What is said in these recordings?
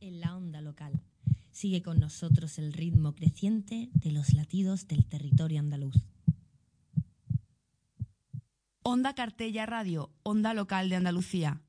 en la onda local. Sigue con nosotros el ritmo creciente de los latidos del territorio andaluz. Onda Cartella Radio, Onda Local de Andalucía.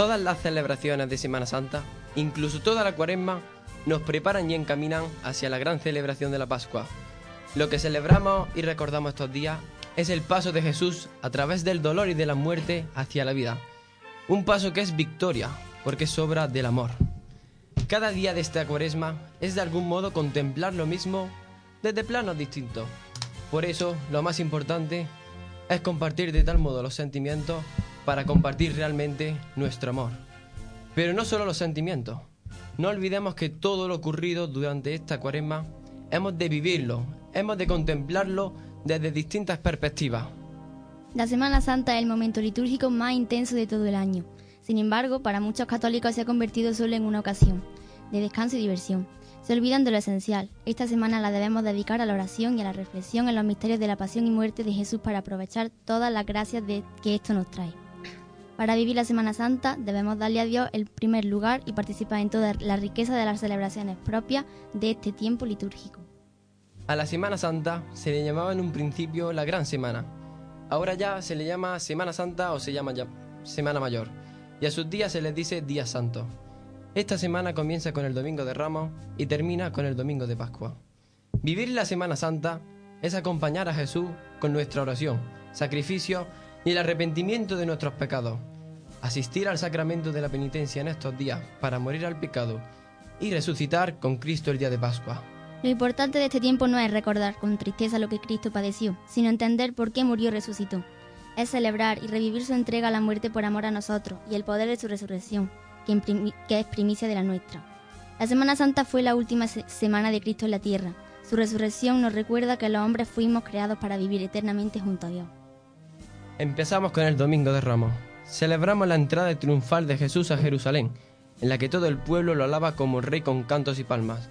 Todas las celebraciones de Semana Santa, incluso toda la cuaresma, nos preparan y encaminan hacia la gran celebración de la Pascua. Lo que celebramos y recordamos estos días es el paso de Jesús a través del dolor y de la muerte hacia la vida. Un paso que es victoria, porque es obra del amor. Cada día de esta cuaresma es de algún modo contemplar lo mismo desde planos distintos. Por eso, lo más importante es compartir de tal modo los sentimientos para compartir realmente nuestro amor. Pero no solo los sentimientos. No olvidemos que todo lo ocurrido durante esta cuaresma hemos de vivirlo, hemos de contemplarlo desde distintas perspectivas. La Semana Santa es el momento litúrgico más intenso de todo el año. Sin embargo, para muchos católicos se ha convertido solo en una ocasión de descanso y diversión. Se olvidan de lo esencial. Esta semana la debemos dedicar a la oración y a la reflexión en los misterios de la pasión y muerte de Jesús para aprovechar todas las gracias de que esto nos trae. Para vivir la Semana Santa debemos darle a Dios el primer lugar y participar en toda la riqueza de las celebraciones propias de este tiempo litúrgico. A la Semana Santa se le llamaba en un principio la Gran Semana. Ahora ya se le llama Semana Santa o se llama ya Semana Mayor. Y a sus días se les dice Día Santo. Esta semana comienza con el Domingo de Ramos y termina con el Domingo de Pascua. Vivir la Semana Santa es acompañar a Jesús con nuestra oración, sacrificio y el arrepentimiento de nuestros pecados. Asistir al sacramento de la penitencia en estos días para morir al pecado y resucitar con Cristo el día de Pascua. Lo importante de este tiempo no es recordar con tristeza lo que Cristo padeció, sino entender por qué murió y resucitó. Es celebrar y revivir su entrega a la muerte por amor a nosotros y el poder de su resurrección que, es primicia de la nuestra. La Semana Santa fue la última semana de Cristo en la tierra. Su resurrección nos recuerda que los hombres fuimos creados para vivir eternamente junto a Dios. Empezamos con el Domingo de Ramos. Celebramos la entrada triunfal de Jesús a Jerusalén, en la que todo el pueblo lo alaba como rey con cantos y palmas.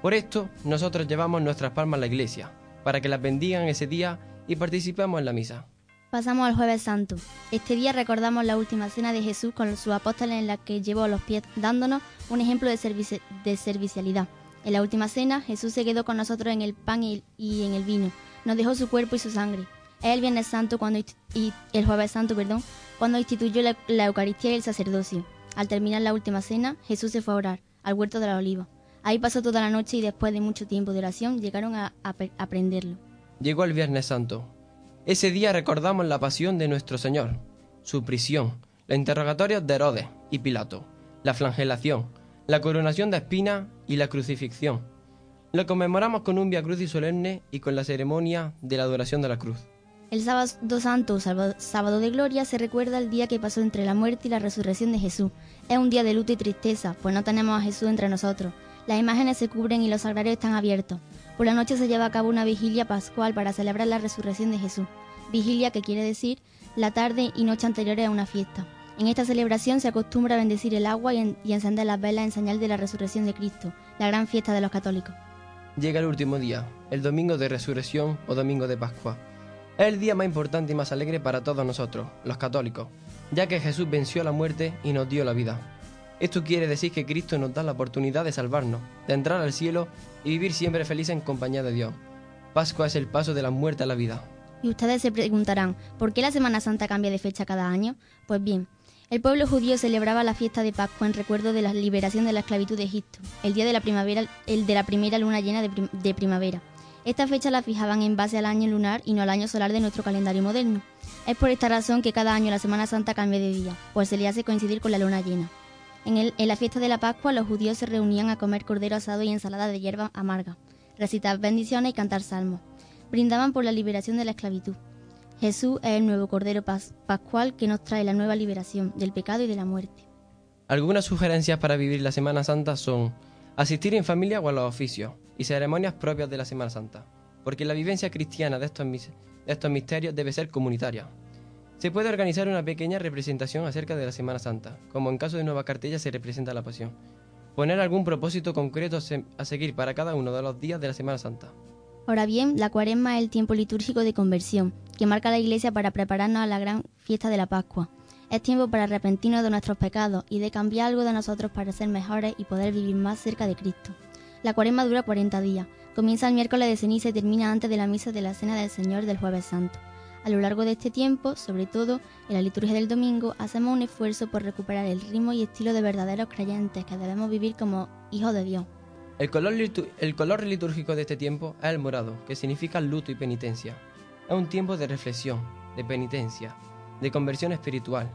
Por esto, nosotros llevamos nuestras palmas a la iglesia, para que las bendigan ese día y participemos en la misa. Pasamos al jueves santo. Este día recordamos la última cena de Jesús con sus apóstoles en la que llevó los pies dándonos un ejemplo de, de servicialidad. En la última cena Jesús se quedó con nosotros en el pan y, en el vino. Nos dejó su cuerpo y su sangre. Es el Viernes Santo cuando y el Jueves Santo, perdón, cuando instituyó la, Eucaristía y el sacerdocio. Al terminar la última cena, Jesús se fue a orar al huerto de la oliva. Ahí pasó toda la noche y después de mucho tiempo de oración llegaron a, aprenderlo. Llegó el Viernes Santo, ese día recordamos la pasión de nuestro Señor, su prisión, la interrogatorio de Herodes y Pilato, la flagelación, la coronación de espinas y la crucifixión. Lo conmemoramos con un Via Crucis solemne y con la ceremonia de la adoración de la cruz. El sábado santo, sábado de gloria, se recuerda el día que pasó entre la muerte y la resurrección de Jesús. Es un día de luto y tristeza, pues no tenemos a Jesús entre nosotros. Las imágenes se cubren y los sagrarios están abiertos. Por la noche se lleva a cabo una vigilia pascual para celebrar la resurrección de Jesús. Vigilia que quiere decir la tarde y noche anteriores a una fiesta. En esta celebración se acostumbra a bendecir el agua y, encender las velas en señal de la resurrección de Cristo, la gran fiesta de los católicos. Llega el último día, el domingo de resurrección o domingo de Pascua. Es el día más importante y más alegre para todos nosotros, los católicos, ya que Jesús venció la muerte y nos dio la vida. Esto quiere decir que Cristo nos da la oportunidad de salvarnos, de entrar al cielo y vivir siempre felices en compañía de Dios. Pascua es el paso de la muerte a la vida. Y ustedes se preguntarán, ¿por qué la Semana Santa cambia de fecha cada año? Pues bien, el pueblo judío celebraba la fiesta de Pascua en recuerdo de la liberación de la esclavitud de Egipto, el día de la primavera, el de la primera luna llena de, de primavera. Esta fecha la fijaban en base al año lunar y no al año solar de nuestro calendario moderno. Es por esta razón que cada año la Semana Santa cambia de día, pues se le hace coincidir con la luna llena. En, la fiesta de la Pascua los judíos se reunían a comer cordero asado y ensalada de hierba amarga, recitar bendiciones y cantar salmos. Brindaban por la liberación de la esclavitud. Jesús es el nuevo cordero pascual que nos trae la nueva liberación del pecado y de la muerte. Algunas sugerencias para vivir la Semana Santa son asistir en familia o a los oficios y ceremonias propias de la Semana Santa, porque la vivencia cristiana de estos, de estos misterios debe ser comunitaria. Se puede organizar una pequeña representación acerca de la Semana Santa, como en caso de Nueva Cartella se representa la Pasión. Poner algún propósito concreto a seguir para cada uno de los días de la Semana Santa. Ahora bien, la cuaresma es el tiempo litúrgico de conversión, que marca la Iglesia para prepararnos a la gran fiesta de la Pascua. Es tiempo para arrepentirnos de nuestros pecados y de cambiar algo de nosotros para ser mejores y poder vivir más cerca de Cristo. La cuaresma dura 40 días, comienza el miércoles de ceniza y termina antes de la misa de la Cena del Señor del Jueves Santo. A lo largo de este tiempo, sobre todo en la liturgia del domingo, hacemos un esfuerzo por recuperar el ritmo y estilo de verdaderos creyentes que debemos vivir como hijos de Dios. El color, el color litúrgico de este tiempo es el morado, que significa luto y penitencia. Es un tiempo de reflexión, de penitencia, de conversión espiritual,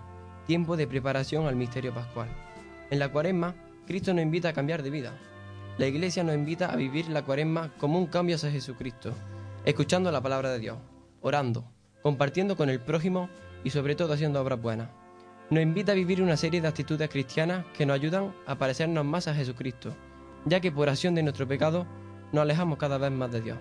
tiempo de preparación al misterio pascual. En la cuaresma, Cristo nos invita a cambiar de vida. La Iglesia nos invita a vivir la cuaresma como un cambio hacia Jesucristo, escuchando la palabra de Dios, orando, compartiendo con el prójimo y sobre todo haciendo obras buenas. Nos invita a vivir una serie de actitudes cristianas que nos ayudan a parecernos más a Jesucristo, ya que por acción de nuestro pecado nos alejamos cada vez más de Dios.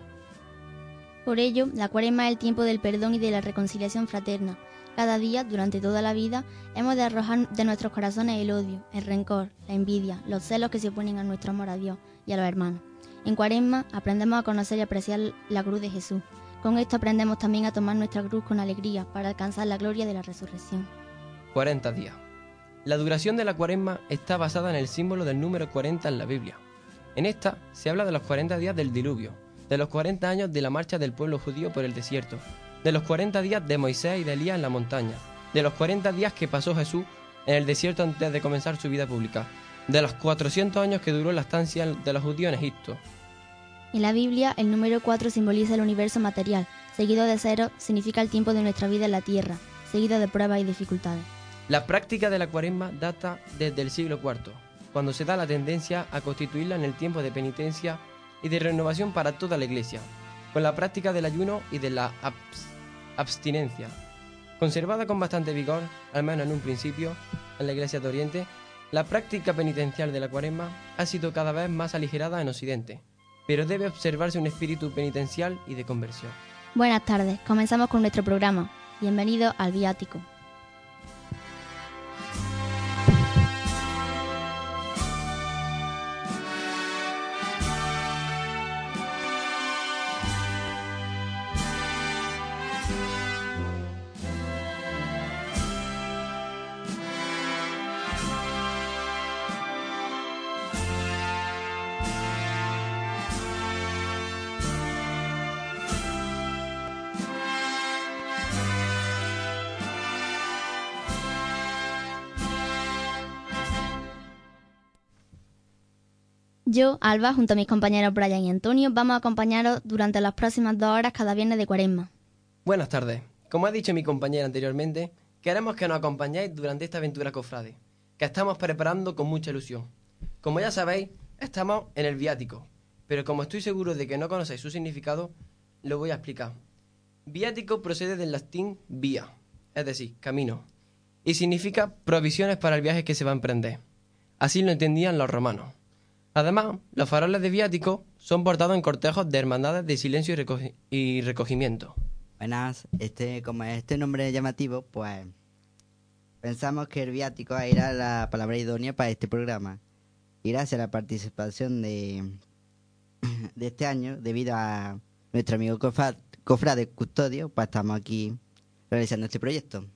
Por ello, la cuaresma es el tiempo del perdón y de la reconciliación fraterna. Cada día, durante toda la vida, hemos de arrojar de nuestros corazones el odio, el rencor, la envidia, los celos que se oponen a nuestro amor a Dios y a los hermanos. En cuaresma aprendemos a conocer y apreciar la cruz de Jesús. Con esto aprendemos también a tomar nuestra cruz con alegría para alcanzar la gloria de la resurrección. 40 días. La duración de la cuaresma está basada en el símbolo del número 40 en la Biblia. En esta se habla de los 40 días del diluvio, de los 40 años de la marcha del pueblo judío por el desierto, de los 40 días de Moisés y de Elías en la montaña, de los 40 días que pasó Jesús en el desierto antes de comenzar su vida pública, de los 400 años que duró la estancia de los judíos en Egipto. En la Biblia, el número 4 simboliza el universo material, seguido de cero significa el tiempo de nuestra vida en la tierra, seguido de pruebas y dificultades. La práctica de la cuaresma data desde el siglo IV, cuando se da la tendencia a constituirla en el tiempo de penitencia y de renovación para toda la Iglesia, con la práctica del ayuno y de la abstinencia. Conservada con bastante vigor, al menos en un principio, en la Iglesia de Oriente, la práctica penitencial de la cuaresma ha sido cada vez más aligerada en Occidente, pero debe observarse un espíritu penitencial y de conversión. Buenas tardes, comenzamos con nuestro programa. Bienvenido al Viático. Yo, Alba, junto a mis compañeros Brian y Antonio, vamos a acompañaros durante las próximas dos horas cada viernes de cuaresma. Buenas tardes. Como ha dicho mi compañera anteriormente, queremos que nos acompañéis durante esta aventura cofrade, que estamos preparando con mucha ilusión. Como ya sabéis, estamos en el viático, pero como estoy seguro de que no conocéis su significado, lo voy a explicar. Viático procede del latín vía, es decir, camino, y significa provisiones para el viaje que se va a emprender. Así lo entendían los romanos. Además, los faroles de viático son portados en cortejos de hermandades de silencio y, recogimiento. Buenas, este, como este nombre llamativo, pues pensamos que el viático era la palabra idónea para este programa. Y gracias a la participación de, de este año, debido a nuestro amigo Cofrade Custodio, pues estamos aquí realizando este proyecto.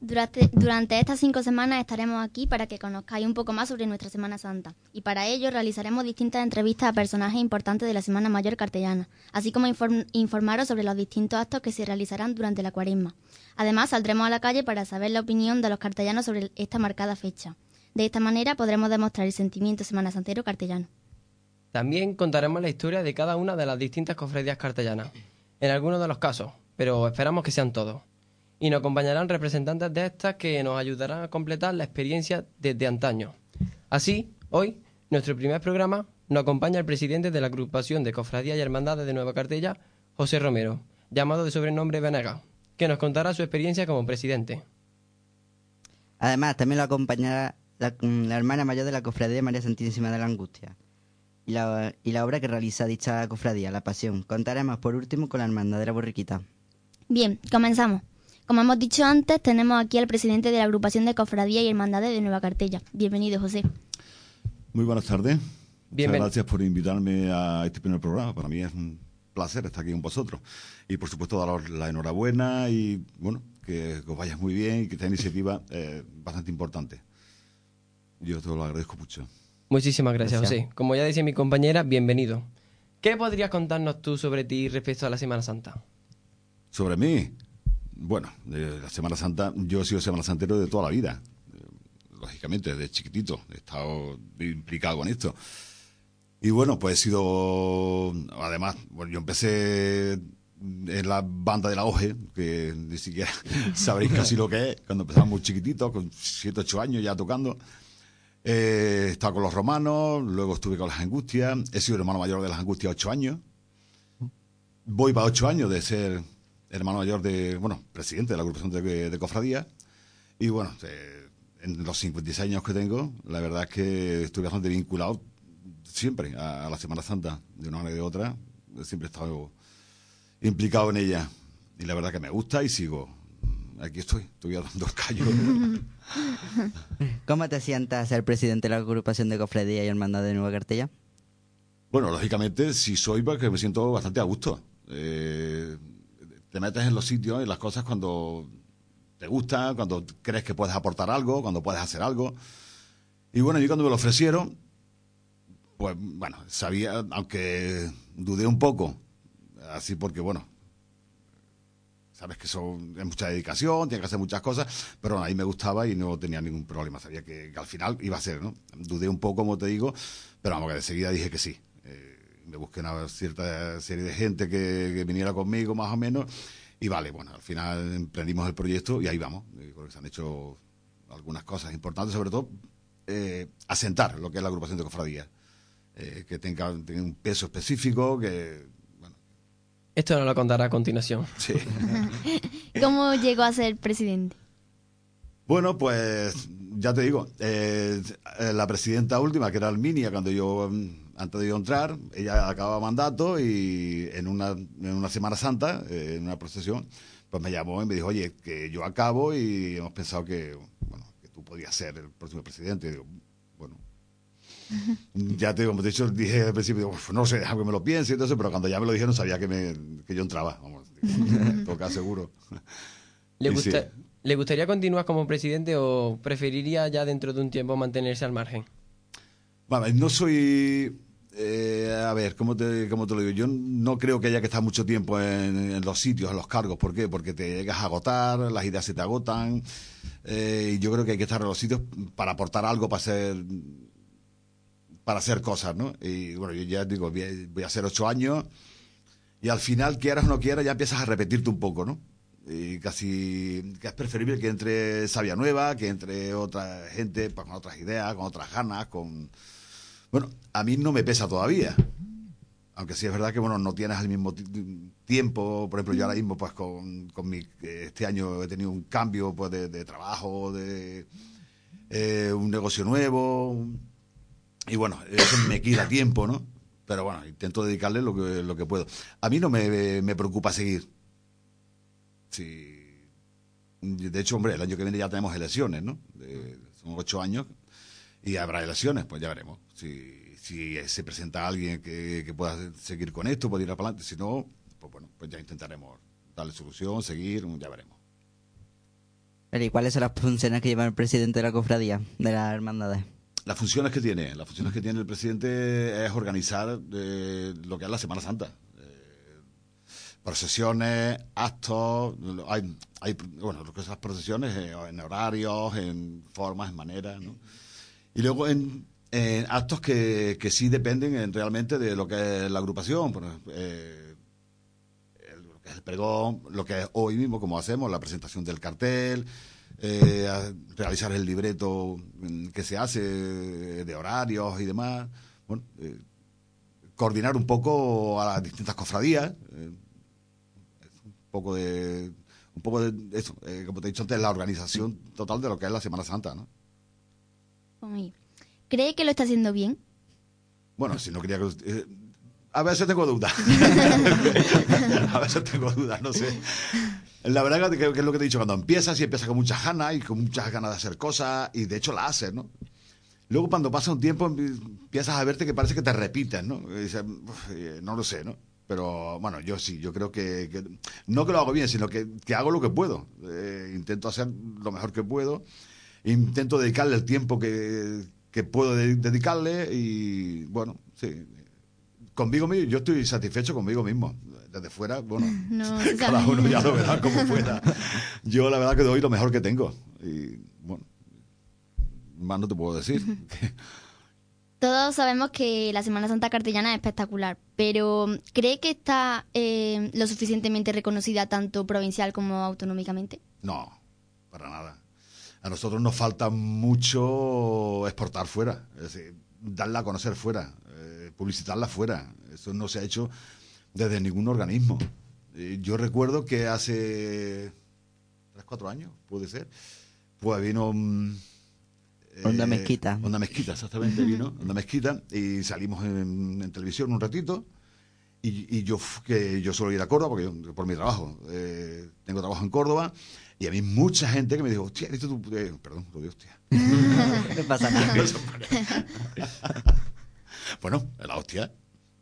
Durante, estas cinco semanas estaremos aquí para que conozcáis un poco más sobre nuestra Semana Santa y para ello realizaremos distintas entrevistas a personajes importantes de la Semana Mayor cartellana, así como informaros sobre los distintos actos que se realizarán durante la cuaresma. Además, saldremos a la calle para saber la opinión de los cartellanos sobre esta marcada fecha. De esta manera podremos demostrar el sentimiento semana santero cartellano. También contaremos la historia de cada una de las distintas cofradías cartellanas, en algunos de los casos, pero esperamos que sean todos y nos acompañarán representantes de estas que nos ayudarán a completar la experiencia desde antaño. Así, hoy, nuestro primer programa, nos acompaña el presidente de la agrupación de cofradías y hermandades de Nueva Cartella, José Romero, llamado de sobrenombre Venega, que nos contará su experiencia como presidente. Además, también lo acompañará la, hermana mayor de la cofradía María Santísima de la Angustia y la, y la obra que realiza dicha cofradía, La Pasión. Contaremos por último con la hermandad de la Borriquita. Bien, comenzamos. Como hemos dicho antes, tenemos aquí al presidente de la agrupación de cofradías y hermandades de Nueva Cartella. Bienvenido, José. Muy buenas tardes. Muchas gracias por invitarme a este primer programa. Para mí es un placer estar aquí con vosotros. Y por supuesto, daros la enhorabuena y bueno, que, os vayas muy bien y que esta iniciativa es bastante importante. Yo te lo agradezco mucho. Muchísimas gracias, José. Como ya decía mi compañera, bienvenido. ¿Qué podrías contarnos tú sobre ti respecto a la Semana Santa? ¿Sobre mí? Bueno, la Semana Santa, yo he sido Semana Santero de toda la vida. Lógicamente, desde chiquitito he estado implicado con esto. Y bueno, pues he sido, además, yo empecé en la banda de la OGE, que ni siquiera sabréis casi lo que es, cuando empezaba muy chiquitito, con 7, 8 años ya tocando. Eh, he estado con los romanos, luego estuve con las angustias, he sido hermano mayor de las angustias 8 años. Voy para 8 años de ser hermano mayor de, bueno, presidente de la agrupación de, de cofradía. Y bueno, eh, en los 56 años que tengo, la verdad es que estoy bastante vinculado siempre a, la Semana Santa, de una manera u de otra. Siempre he estado implicado en ella. Y la verdad que me gusta y sigo. Aquí estoy, estoy dando el callo. ¿Cómo te sientas ser presidente de la agrupación de cofradía y hermandad de Nueva Cartella? Bueno, lógicamente, si soy, porque me siento bastante a gusto. Eh, te metes en los sitios, en las cosas cuando te gusta, cuando crees que puedes aportar algo, cuando puedes hacer algo. Y bueno, yo cuando me lo ofrecieron, pues bueno, sabía, aunque dudé un poco, así porque bueno, sabes que son, es mucha dedicación, tienes que hacer muchas cosas, pero a mí me gustaba y no tenía ningún problema, sabía que, al final iba a ser, ¿no? Dudé un poco, como te digo, pero vamos, que de seguida dije que sí. Eh, me busqué una cierta serie de gente que, viniera conmigo, más o menos, y vale, bueno, al final emprendimos el proyecto y ahí vamos. creo que se han hecho algunas cosas importantes, sobre todo eh, asentar lo que es la agrupación de cofradías. Eh, que tenga, un peso específico, que... Bueno. Esto no lo contará a continuación. Sí. ¿Cómo llegó a ser presidente? Bueno, pues ya te digo, eh, la presidenta última, que era Alminia, cuando yo, mm, antes de yo entrar, ella acababa mandato y en una, en una Semana Santa, eh, en una procesión, pues me llamó y me dijo, oye, que yo acabo y hemos pensado que, bueno, que tú podías ser el próximo presidente. Y digo, bueno, ya te como te he dicho, dije al principio, no sé, algo me lo piense, entonces, pero cuando ya me lo dijeron sabía que, me, que yo entraba, vamos, toca seguro. ¿Le, gusta, ¿Le gustaría continuar como presidente o preferiría ya dentro de un tiempo mantenerse al margen? Bueno, no soy... Eh, a ver, ¿cómo te, ¿cómo te lo digo? Yo no creo que haya que estar mucho tiempo en, los sitios, en los cargos. ¿Por qué? Porque te llegas a agotar, las ideas se te agotan. Eh, yo creo que hay que estar en los sitios para aportar algo, para ser para hacer cosas, ¿no? Y bueno, yo ya digo, voy a hacer ocho años y al final, quieras o no quieras, ya empiezas a repetirte un poco, ¿no? Y casi que es preferible que entre sabia nueva, que entre otra gente pues, con otras ideas, con otras ganas, con... Bueno, a mí no me pesa todavía. Aunque sí es verdad que, bueno, no tienes el mismo tiempo. Por ejemplo, yo ahora mismo, pues, con, con mi... Este año he tenido un cambio, pues, de, trabajo, de... Eh, un negocio nuevo, y bueno, eso me quita tiempo, ¿no? Pero bueno, intento dedicarle lo que, lo que puedo. A mí no me, me preocupa seguir. Sí. De hecho, hombre, el año que viene ya tenemos elecciones, ¿no? son ocho años y habrá elecciones, pues ya veremos. Si, si se presenta alguien que, que pueda seguir con esto, puede ir para adelante. Si no, pues bueno, pues ya intentaremos darle solución, seguir, ya veremos. ¿Y cuáles son las funciones que lleva el presidente de la cofradía, de las hermandades? Las funciones que tiene, las funciones que tiene el presidente es organizar eh, lo que es la Semana Santa. Eh, procesiones, actos, hay, hay, bueno, lo que son las procesiones eh, en horarios, en formas, en maneras, ¿no? Y luego en, actos que, que, sí dependen realmente de lo que es la agrupación, lo que es el pregón, lo que es hoy mismo, como hacemos, la presentación del cartel, eh, realizar el libreto mm, que se hace de horarios y demás. Bueno, eh, coordinar un poco a las distintas cofradías. Eh, un poco de. Un poco de eso, eh, como te he dicho antes, la organización total de lo que es la Semana Santa, ¿no? ¿Cree que lo está haciendo bien? Bueno, si no quería que. a veces tengo dudas. a veces tengo dudas, no sé. La verdad que, es lo que te he dicho, cuando empiezas y empiezas con muchas ganas y con muchas ganas de hacer cosas y de hecho la haces, ¿no? Luego cuando pasa un tiempo empiezas a verte que parece que te repites, ¿no? Eh, no lo sé, ¿no? Pero bueno, yo sí, yo creo que, no que lo hago bien, sino que, hago lo que puedo. Eh, intento hacer lo mejor que puedo, intento dedicarle el tiempo que, puedo dedicarle y bueno, sí. Conmigo mismo, yo estoy satisfecho conmigo mismo desde fuera, bueno, cada uno ya lo verá como fuera. Yo la verdad que doy lo mejor que tengo. Y bueno, más no te puedo decir. Todos sabemos que la Semana Santa cartellana es espectacular, pero ¿cree que está eh, lo suficientemente reconocida tanto provincial como autonómicamente? No, para nada. A nosotros nos falta mucho exportar fuera, es decir, darla a conocer fuera, eh, publicitarla fuera. Eso no se ha hecho desde ningún organismo. Eh, yo recuerdo que hace tres, cuatro años, puede ser, pues vino... Mm, Onda eh, Mezquita. Onda Mezquita, exactamente, vino. Onda Mezquita. Y salimos en, televisión un ratito. Y, yo que yo suelo ir a Córdoba porque por mi trabajo. Eh, tengo trabajo en Córdoba. Y a mí mucha gente que me dijo, hostia, ¿viste tu...? Eh, perdón, lo digo, hostia. ¿Qué pasa nada. bueno, la hostia.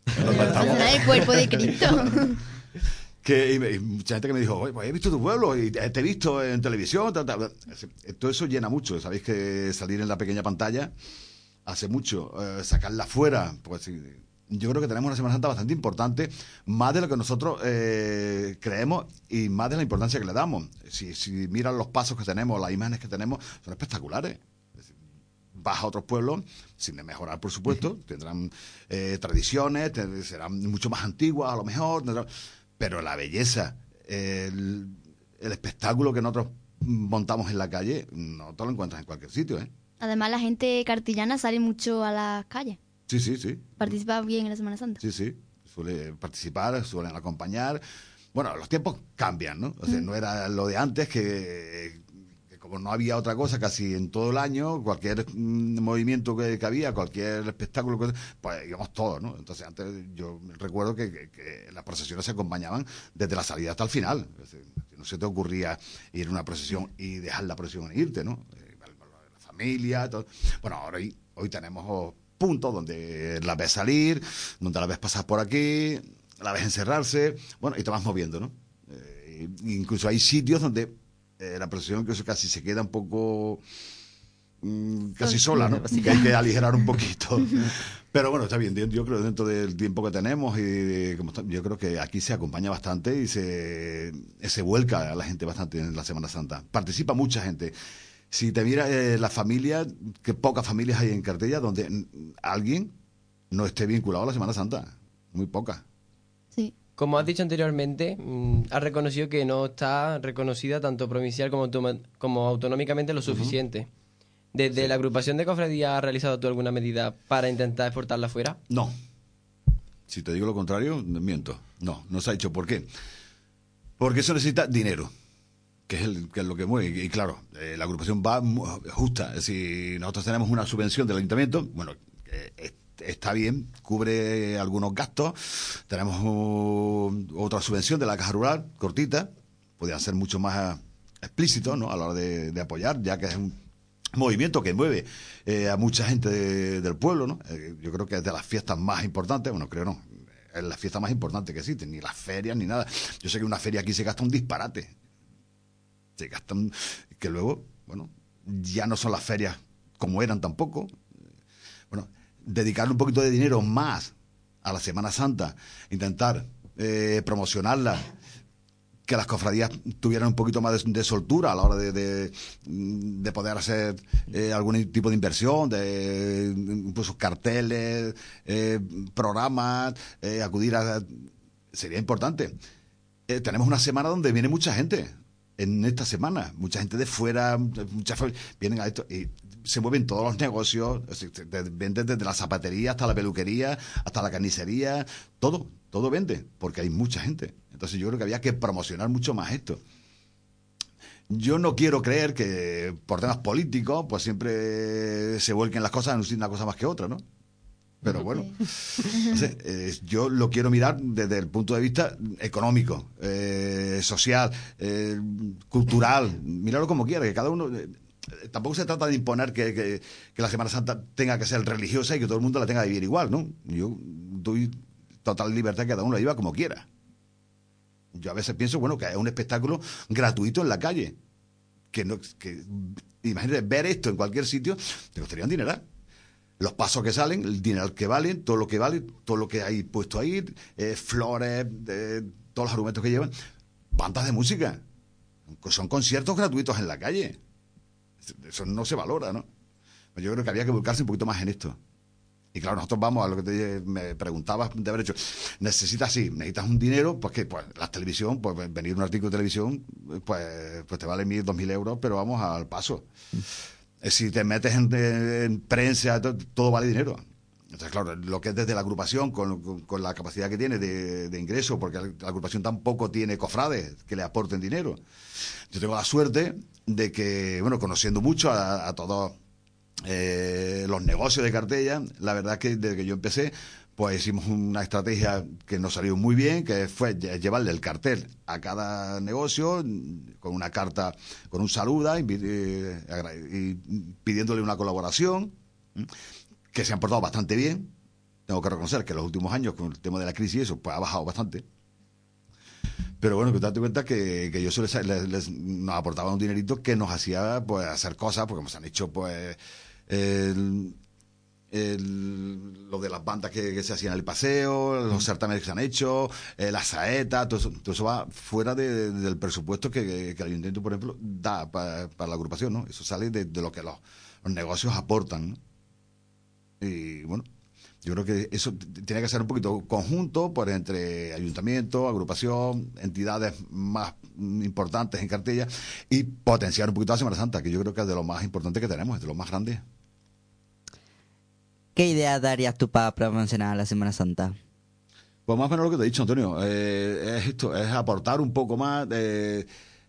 el cuerpo de Cristo. que mucha gente que me dijo, pues he visto tu pueblo y te, he visto en televisión. Todo eso llena mucho. Sabéis que salir en la pequeña pantalla hace mucho. Eh, sacarla fuera, pues yo creo que tenemos una Semana Santa bastante importante, más de lo que nosotros eh, creemos y más de la importancia que le damos. Si, si miran los pasos que tenemos, las imágenes que tenemos, son espectaculares vas a otros pueblos, sin mejorar, por supuesto, tendrán eh, tradiciones, serán mucho más antiguas a lo mejor, pero la belleza, el, espectáculo que nosotros montamos en la calle, no te lo encuentras en cualquier sitio, ¿eh? Además, la gente cartillana sale mucho a las calles. Sí, sí, sí. Participa bien en la Semana Santa. Sí, sí. Suele participar, suelen acompañar. Bueno, los tiempos cambian, ¿no? O sea, no era lo de antes que como no había otra cosa casi en todo el año, cualquier mm, movimiento que, había, cualquier espectáculo, pues íbamos todos, ¿no? Entonces antes yo recuerdo que, las procesiones se acompañaban desde la salida hasta el final. no se te ocurría ir a una procesión y dejar la procesión e irte, ¿no? Eh, la familia, todo. Bueno, ahora hoy, hoy tenemos puntos donde la ves salir, donde la ves pasar por aquí, la ves encerrarse, bueno, y te vas moviendo, ¿no? Eh, incluso hay sitios donde eh, la procesión eso casi se queda un poco mm, casi sola, ¿no? Que hay que aligerar un poquito. Pero bueno, está bien, yo creo dentro del tiempo que tenemos y como yo creo que aquí se acompaña bastante y se, se vuelca a la gente bastante en la Semana Santa. Participa mucha gente. Si te mira eh, la familia, que pocas familias hay en Cartella donde alguien no esté vinculado a la Semana Santa. Muy pocas. Como has dicho anteriormente, mm, has reconocido que no está reconocida tanto provincial como, como autonómicamente lo suficiente. ¿Desde la agrupación de cofradías has realizado tú alguna medida para intentar exportarla fuera? No. Si te digo lo contrario, miento. No, no se ha hecho. ¿Por qué? Porque eso necesita dinero, que es, el, que es lo que mueve. Y claro, eh, la agrupación va justa. Si nosotros tenemos una subvención del ayuntamiento, bueno, eh, está bien, cubre algunos gastos. Tenemos otra subvención de la Caja Rural, cortita, podría ser mucho más explícito ¿no? a la hora de, apoyar, ya que es un movimiento que mueve eh, a mucha gente del pueblo. ¿no? Eh, yo creo que es de las fiestas más importantes, bueno, creo no, es la fiesta más importante que existe, ni las ferias ni nada. Yo sé que una feria aquí se gasta un disparate. Se gastan, que luego, bueno, ya no son las ferias como eran tampoco. Bueno, dedicar un poquito de dinero más a la Semana Santa, intentar eh, promocionarla, que las cofradías tuvieran un poquito más de, soltura a la hora de, de, poder hacer eh, algún tipo de inversión, de incluso carteles, eh, programas, acudir a... Sería importante. tenemos una semana donde viene mucha gente en esta semana. Mucha gente de fuera, muchas vienen a esto y se mueven todos los negocios, vende desde la zapatería hasta la peluquería, hasta la carnicería, todo, todo vende, porque hay mucha gente. Entonces yo creo que había que promocionar mucho más esto. Yo no quiero creer que por temas políticos, pues siempre se vuelquen las cosas en una cosa más que otra, ¿no? Pero bueno, eh, yo lo quiero mirar desde el punto de vista económico, eh, social, eh, cultural, mirarlo como quiera, que cada uno... tampoco se trata de imponer que, la Semana Santa tenga que ser religiosa y que todo el mundo la tenga que vivir igual, ¿no? Yo doy total libertad que cada uno la viva como quiera. Yo a veces pienso, bueno, que es un espectáculo gratuito en la calle. Que no, que, imagínate, ver esto en cualquier sitio, te costaría un dineral los pasos que salen, el dinero que valen, todo lo que vale, todo lo que hay puesto ahí, eh, flores, todos los argumentos que llevan, bandas de música. Son conciertos gratuitos en la calle. Eso no se valora, ¿no? Yo creo que había que buscarse un poquito más en esto. Y claro, nosotros vamos a lo que te, me preguntabas de haber hecho. Necesitas, sí, necesitas un dinero, pues que pues, la televisión, pues venir un artículo de televisión, pues, pues te vale mil, dos mil euros, pero vamos al paso. Eh, si te metes en, prensa, todo, vale dinero. Entonces, claro, lo que es desde la agrupación, con, con, la capacidad que tiene de, de, ingreso, porque la, agrupación tampoco tiene cofrades que le aporten dinero. Yo tengo la suerte de que, bueno, conociendo mucho a, a todos eh, los negocios de Cartella, la verdad que desde que yo empecé, pues hicimos una estrategia que nos salió muy bien, que fue llevarle el cartel a cada negocio con una carta, con un saluda y, pidiéndole una colaboración, que se han portado bastante bien. Tengo que reconocer que en los últimos años, con el tema de la crisis, eso pues ha bajado bastante. Pero bueno, que te das cuenta que, que yo les, nos aportaba un dinerito que nos hacía pues hacer cosas, porque nos han hecho pues lo de las bandas que, se hacían en el paseo, los certámenes que se han hecho, eh, la saeta, todo eso, va fuera del presupuesto que, el ayuntamiento, por ejemplo, da para, la agrupación, ¿no? Eso sale de, lo que los, negocios aportan, Y bueno, yo creo que eso tiene que ser un poquito conjunto por entre ayuntamiento, agrupación, entidades más importantes en cartella y potenciar un poquito la Semana Santa, que yo creo que es de lo más importante que tenemos, es de lo más grande. ¿Qué idea darías tú para promocionar la Semana Santa? Pues más o menos lo que te he dicho, Antonio. Eh, es esto, es aportar un poco más, de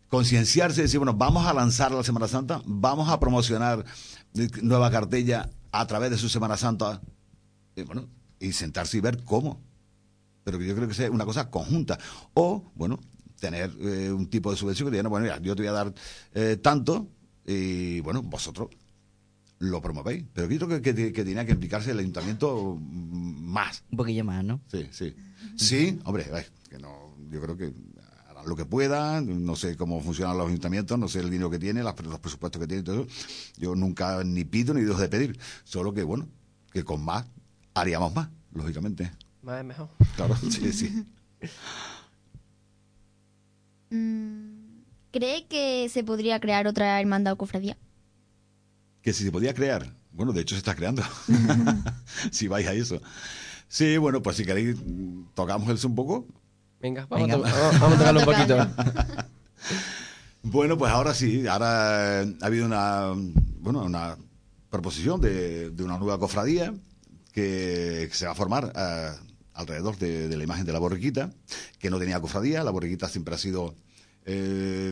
concienciarse y decir, bueno, vamos a lanzar la Semana Santa, vamos a promocionar nueva cartella a través de su Semana Santa, y bueno, y sentarse y ver cómo. Pero yo creo que sea una cosa conjunta. O, bueno, tener eh, un tipo de subvención que diga, bueno, mira, yo te voy a dar eh, tanto y, bueno, vosotros lo promovéis. Pero yo creo que, que, tenía que implicarse el ayuntamiento más. Un poquillo más, ¿no? Sí, sí. Sí, hombre, que no, yo creo que harán lo que puedan, no sé cómo funcionan los ayuntamientos, no sé el dinero que tienen, los presupuestos que tienen, todo eso. Yo nunca ni pido ni dejo de pedir, solo que, bueno, que con más haríamos más, lógicamente. Más es mejor. Claro, sí, sí. Mm, ¿Cree que se podría crear otra hermandad o cofradía? Que si se podía crear. Bueno, de hecho se está creando. si vais a eso. Sí, bueno, pues si queréis, tocamos eso un poco. Venga, vamos, A, tocarlo un poquito. bueno, pues ahora sí, ahora ha habido una, bueno, una proposición de, una nueva cofradía que, se va a formar eh, alrededor de, de, la imagen de la borriquita, que no tenía cofradía, la borriquita siempre ha sido eh,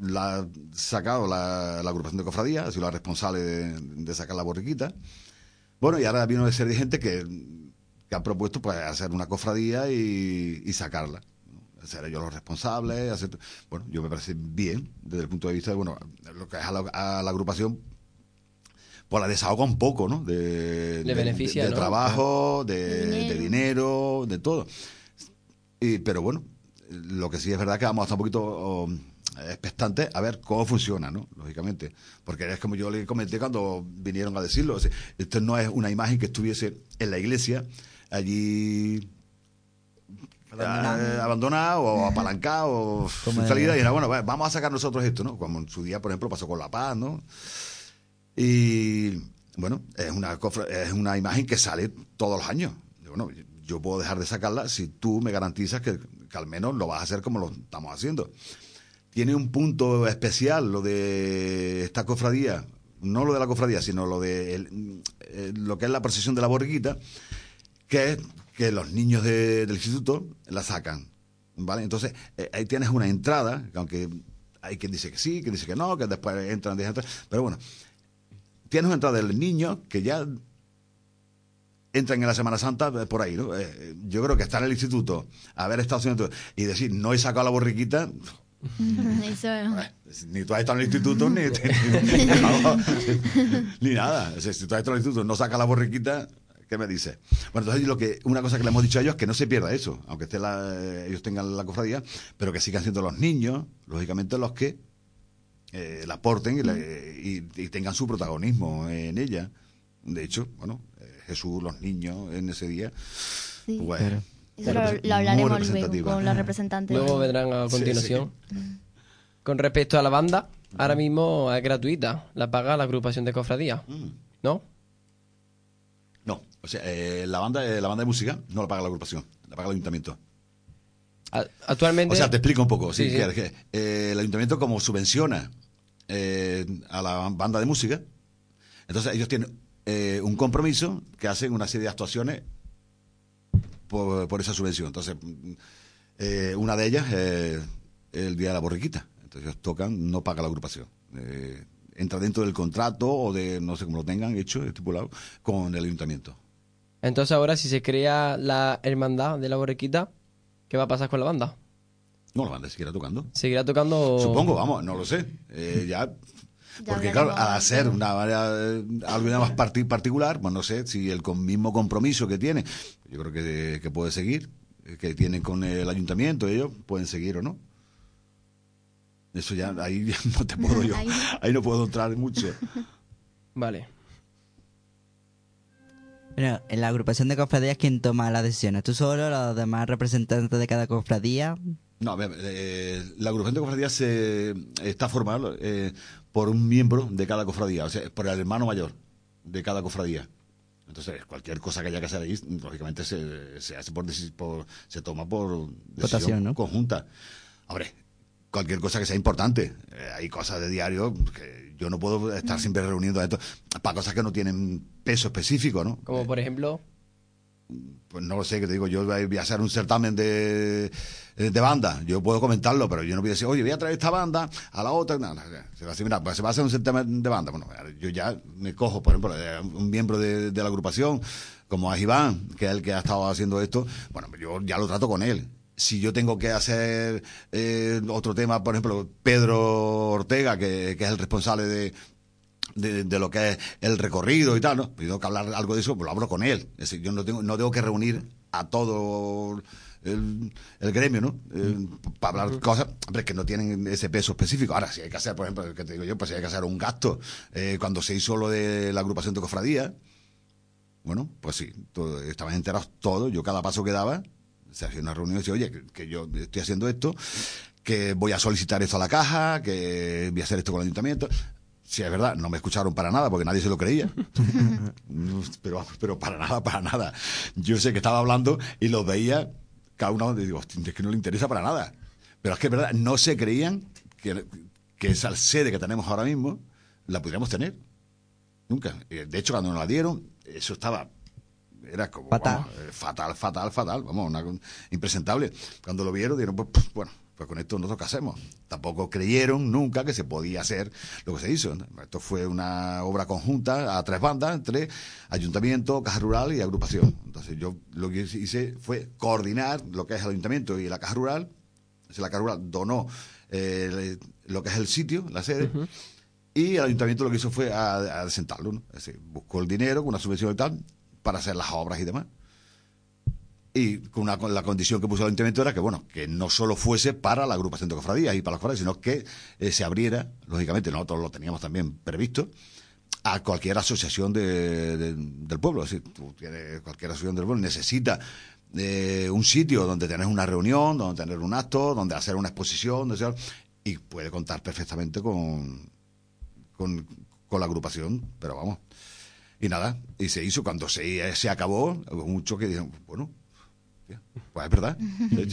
la ha sacado la, agrupación de cofradía, ha sido la responsable de, sacar la borriquita. Bueno, y ahora viene una serie de gente que, que han propuesto pues, hacer una cofradía y, sacarla. Ser ellos los responsables, hacer... Bueno, yo me parece bien desde el punto de vista de, bueno, lo que es a la, agrupación, pues la desahoga un poco, ¿no? De, beneficia, de, trabajo, de, dinero. de todo. Y, pero bueno, lo que sí es verdad que vamos a estar un poquito expectantes a ver cómo funciona, ¿no? Lógicamente. Porque es como yo le comenté cuando vinieron a decirlo. esto no es una imagen que estuviese en la iglesia, allí abandonada, o apalancada o salida y era bueno vamos a sacar nosotros esto no como en su día por ejemplo pasó con la paz no y bueno es una es una imagen que sale todos los años bueno yo puedo dejar de sacarla si tú me garantizas que que al menos lo vas a hacer como lo estamos haciendo. Tiene un punto especial lo de esta cofradía, no lo de la cofradía, sino lo de eh, lo que es la procesión de la borriquita, que es que los niños del instituto la sacan. ¿Vale? Entonces, eh, ahí tienes una entrada, aunque hay quien dice que sí, quien dice que no, que después entran, dejan pero bueno, tienes una entrada del niño que ya entran en la Semana Santa eh, por ahí, ¿no? Eh, yo creo que estar en el instituto, haber estado haciendo y decir, no he sacado la borriquita. Eso ni tú has estado en el instituto ni, ni, nada. si tú has estado en el instituto, no sacas la borriquita, ¿qué me dices? Bueno, entonces lo que, una cosa que le hemos dicho a ellos es que no se pierda eso, aunque esté la, ellos tengan la cofradía, pero que sigan siendo los niños, lógicamente los que eh, la aporten y, y, tengan su protagonismo en ella. De hecho, bueno, Jesús, los niños en ese día. Sí. Bueno, Eso lo, hablaremos luego con los representantes. Luego vendrán a continuación. Con respecto a la banda, ahora mismo es gratuita. La paga la agrupación de cofradía. Mm. ¿No? No. O sea, eh, la, banda, la banda de música no la paga la agrupación, la paga el ayuntamiento. Actualmente. O sea, te explico un poco. Sí, el ayuntamiento, como subvenciona a la banda de música, entonces ellos tienen un compromiso que hacen una serie de actuaciones por, esa subvención. Entonces, eh, una de ellas es el Día de la Borriquita. Entonces, ellos tocan, no paga la agrupación. Eh, entra dentro del contrato o de, no sé cómo lo tengan hecho, estipulado, con el ayuntamiento. Entonces, ahora, si se crea la hermandad de la Borriquita, ¿qué va a pasar con la banda? No, la banda seguirá tocando. ¿Seguirá tocando? Supongo, vamos, no lo sé. Eh, ya porque claro, al hacer una algo más particular, pues no sé si el mismo compromiso que tiene, yo creo que, que puede seguir, que tienen con el ayuntamiento, ellos pueden seguir o no. Eso ya, ahí no te puedo yo, ahí no puedo entrar mucho. Vale. Bueno, en la agrupación de cofradías, ¿quién toma las decisiones? ¿Tú solo, los demás representantes de cada cofradía? No, eh, la agrupación de cofradías se, está formada eh, por un miembro de cada cofradía, o sea, por el hermano mayor de cada cofradía. Entonces, cualquier cosa que haya que hacer ahí, lógicamente se, se hace por, se toma por decisión ¿no? conjunta. Hombre, cualquier cosa que sea importante. Eh, hay cosas de diario que yo no puedo estar siempre reuniendo esto para cosas que no tienen peso específico, ¿no? Como por ejemplo pues no lo sé, que te digo, yo voy a hacer un certamen de, de banda, yo puedo comentarlo, pero yo no voy a decir, oye, voy a traer esta banda a la otra, no, se va a mira, pues se va a hacer un certamen de banda, bueno, yo ya me cojo, por ejemplo, un miembro de, la agrupación, como es Iván, que es el que ha estado haciendo esto, bueno, yo ya lo trato con él, si yo tengo que hacer eh, otro tema, por ejemplo, Pedro Ortega, que, que es el responsable de, de, lo que es el recorrido y tal, ¿no? Pues tengo que hablar algo de eso, pues lo hablo con él. Es decir, yo no tengo, no tengo que reunir a todo el, gremio, ¿no? para hablar cosas hombre, que no tienen ese peso específico. Ahora, si hay que hacer, por ejemplo, que te digo yo, pues si hay que hacer un gasto, eh, cuando se hizo lo de la agrupación de cofradía, bueno, pues sí, todo, estaban enterados todos, yo cada paso que daba, se hacía una reunión y decía, oye, que, que yo estoy haciendo esto, que voy a solicitar esto a la caja, que voy a hacer esto con el ayuntamiento. Sí, es verdad, no me escucharon para nada porque nadie se lo creía. pero, pero para nada, para nada. Yo sé que estaba hablando y los veía, cada uno, y digo, es que no le interesa para nada. Pero es que es verdad, no se creían que, que esa sede que tenemos ahora mismo la pudiéramos tener. Nunca. De hecho, cuando nos la dieron, eso estaba era como fatal, eh, fatal, fatal, fatal, vamos, una, impresentable. Cuando lo vieron, dijeron, pues, pues bueno, pues con esto nosotros qué hacemos. Tampoco creyeron nunca que se podía hacer lo que se hizo. Esto fue una obra conjunta a tres bandas, entre ayuntamiento, caja rural y agrupación. Entonces yo lo que hice fue coordinar lo que es el ayuntamiento y la caja rural. la caja rural donó eh, lo que es el sitio, la sede. Y el ayuntamiento lo que hizo fue a, sentarlo, ¿no? buscó el dinero con una subvención y tal para hacer las obras y demás y con, una, la condición que puso el ayuntamiento era que bueno que no solo fuese para la agrupación de cofradías y para las cofradías sino que eh, se abriera lógicamente nosotros lo teníamos también previsto a cualquier asociación de, del pueblo. Es decir tú tienes cualquier asociación del pueblo necesita eh, un sitio donde tener una reunión donde tener un acto donde hacer una exposición y puede contar perfectamente con, con, con la agrupación pero vamos. Y nada, y se hizo. Cuando se, se acabó, hubo muchos que dijeron, bueno, pues es verdad.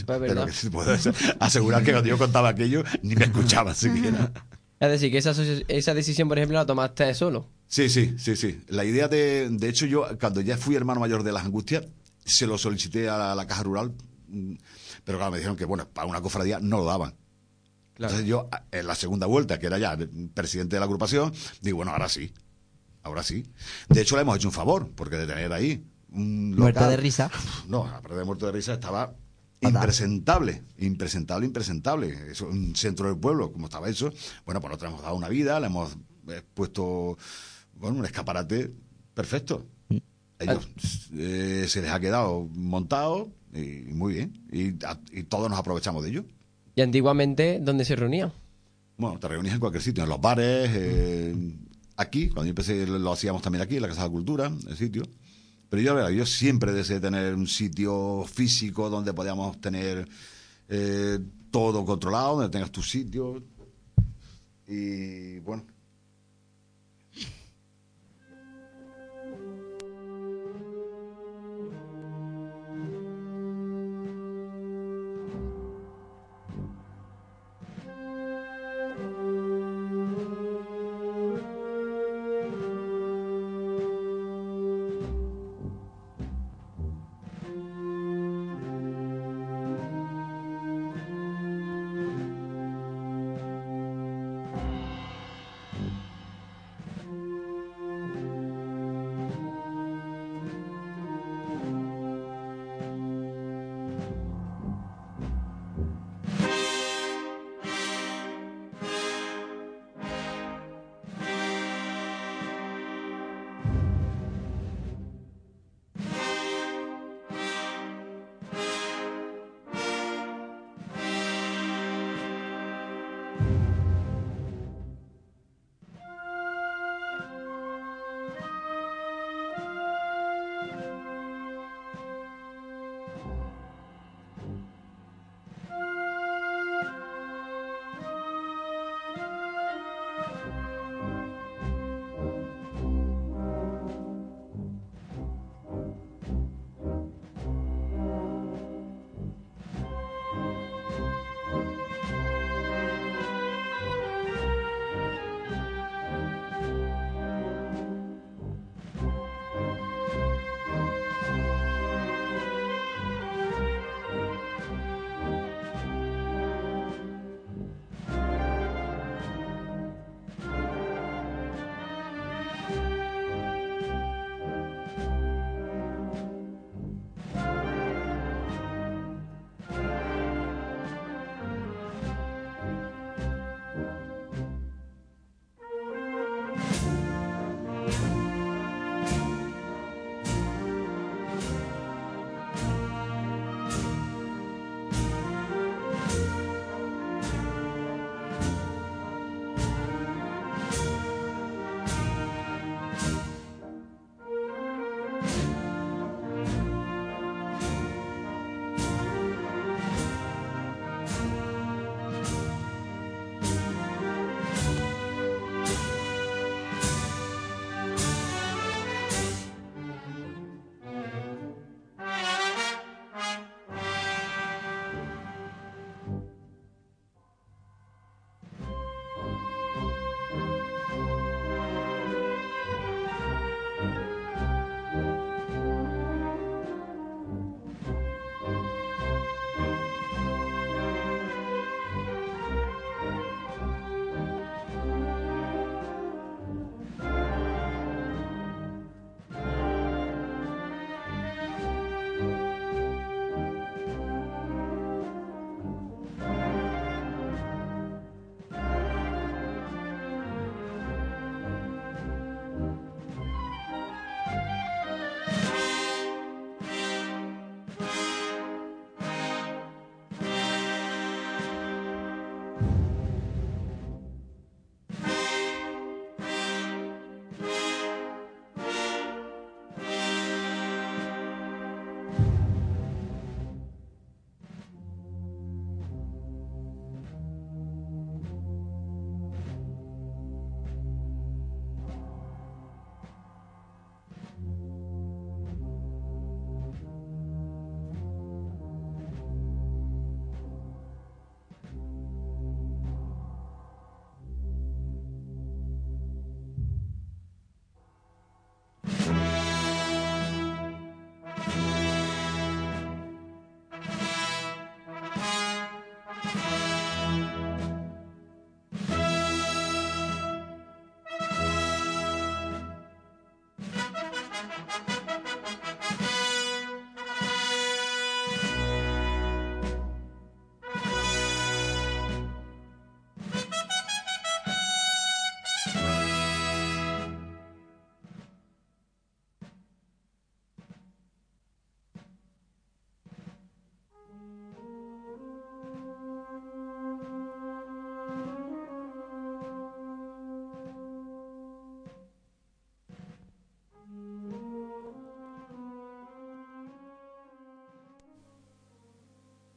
Pero que puedo asegurar que cuando yo contaba aquello, ni me escuchaba siquiera. Es decir, que esa, esa decisión, por ejemplo, la tomaste solo. Sí, sí, sí, sí. La idea de. De hecho, yo, cuando ya fui hermano mayor de las Angustias, se lo solicité a la, Caja Rural, mm, pero claro, me dijeron que, bueno, para una cofradía no lo daban. Entonces yo, en la segunda vuelta, que era ya presidente de la agrupación, digo, bueno, ahora sí. Ahora sí. De hecho, le hemos hecho un favor, porque de tener ahí Muerto de risa. No, aparte de muerto de risa estaba impresentable, impresentable, impresentable. Eso, un centro del pueblo, como estaba eso. Bueno, pues nosotros hemos dado una vida, le hemos eh, puesto bueno, un escaparate perfecto. Mm. Ellos eh, se les ha quedado montado y muy bien. Y, todos nos aprovechamos de ello. ¿Y antiguamente dónde se reunían? Bueno, te reunías en cualquier sitio, en los bares, eh, aquí, cuando yo empecé lo hacíamos también aquí, en la Casa de la Cultura, el sitio. Pero yo, yo siempre deseé tener un sitio físico donde podamos tener eh, todo controlado, donde tengas tu sitio. Y bueno.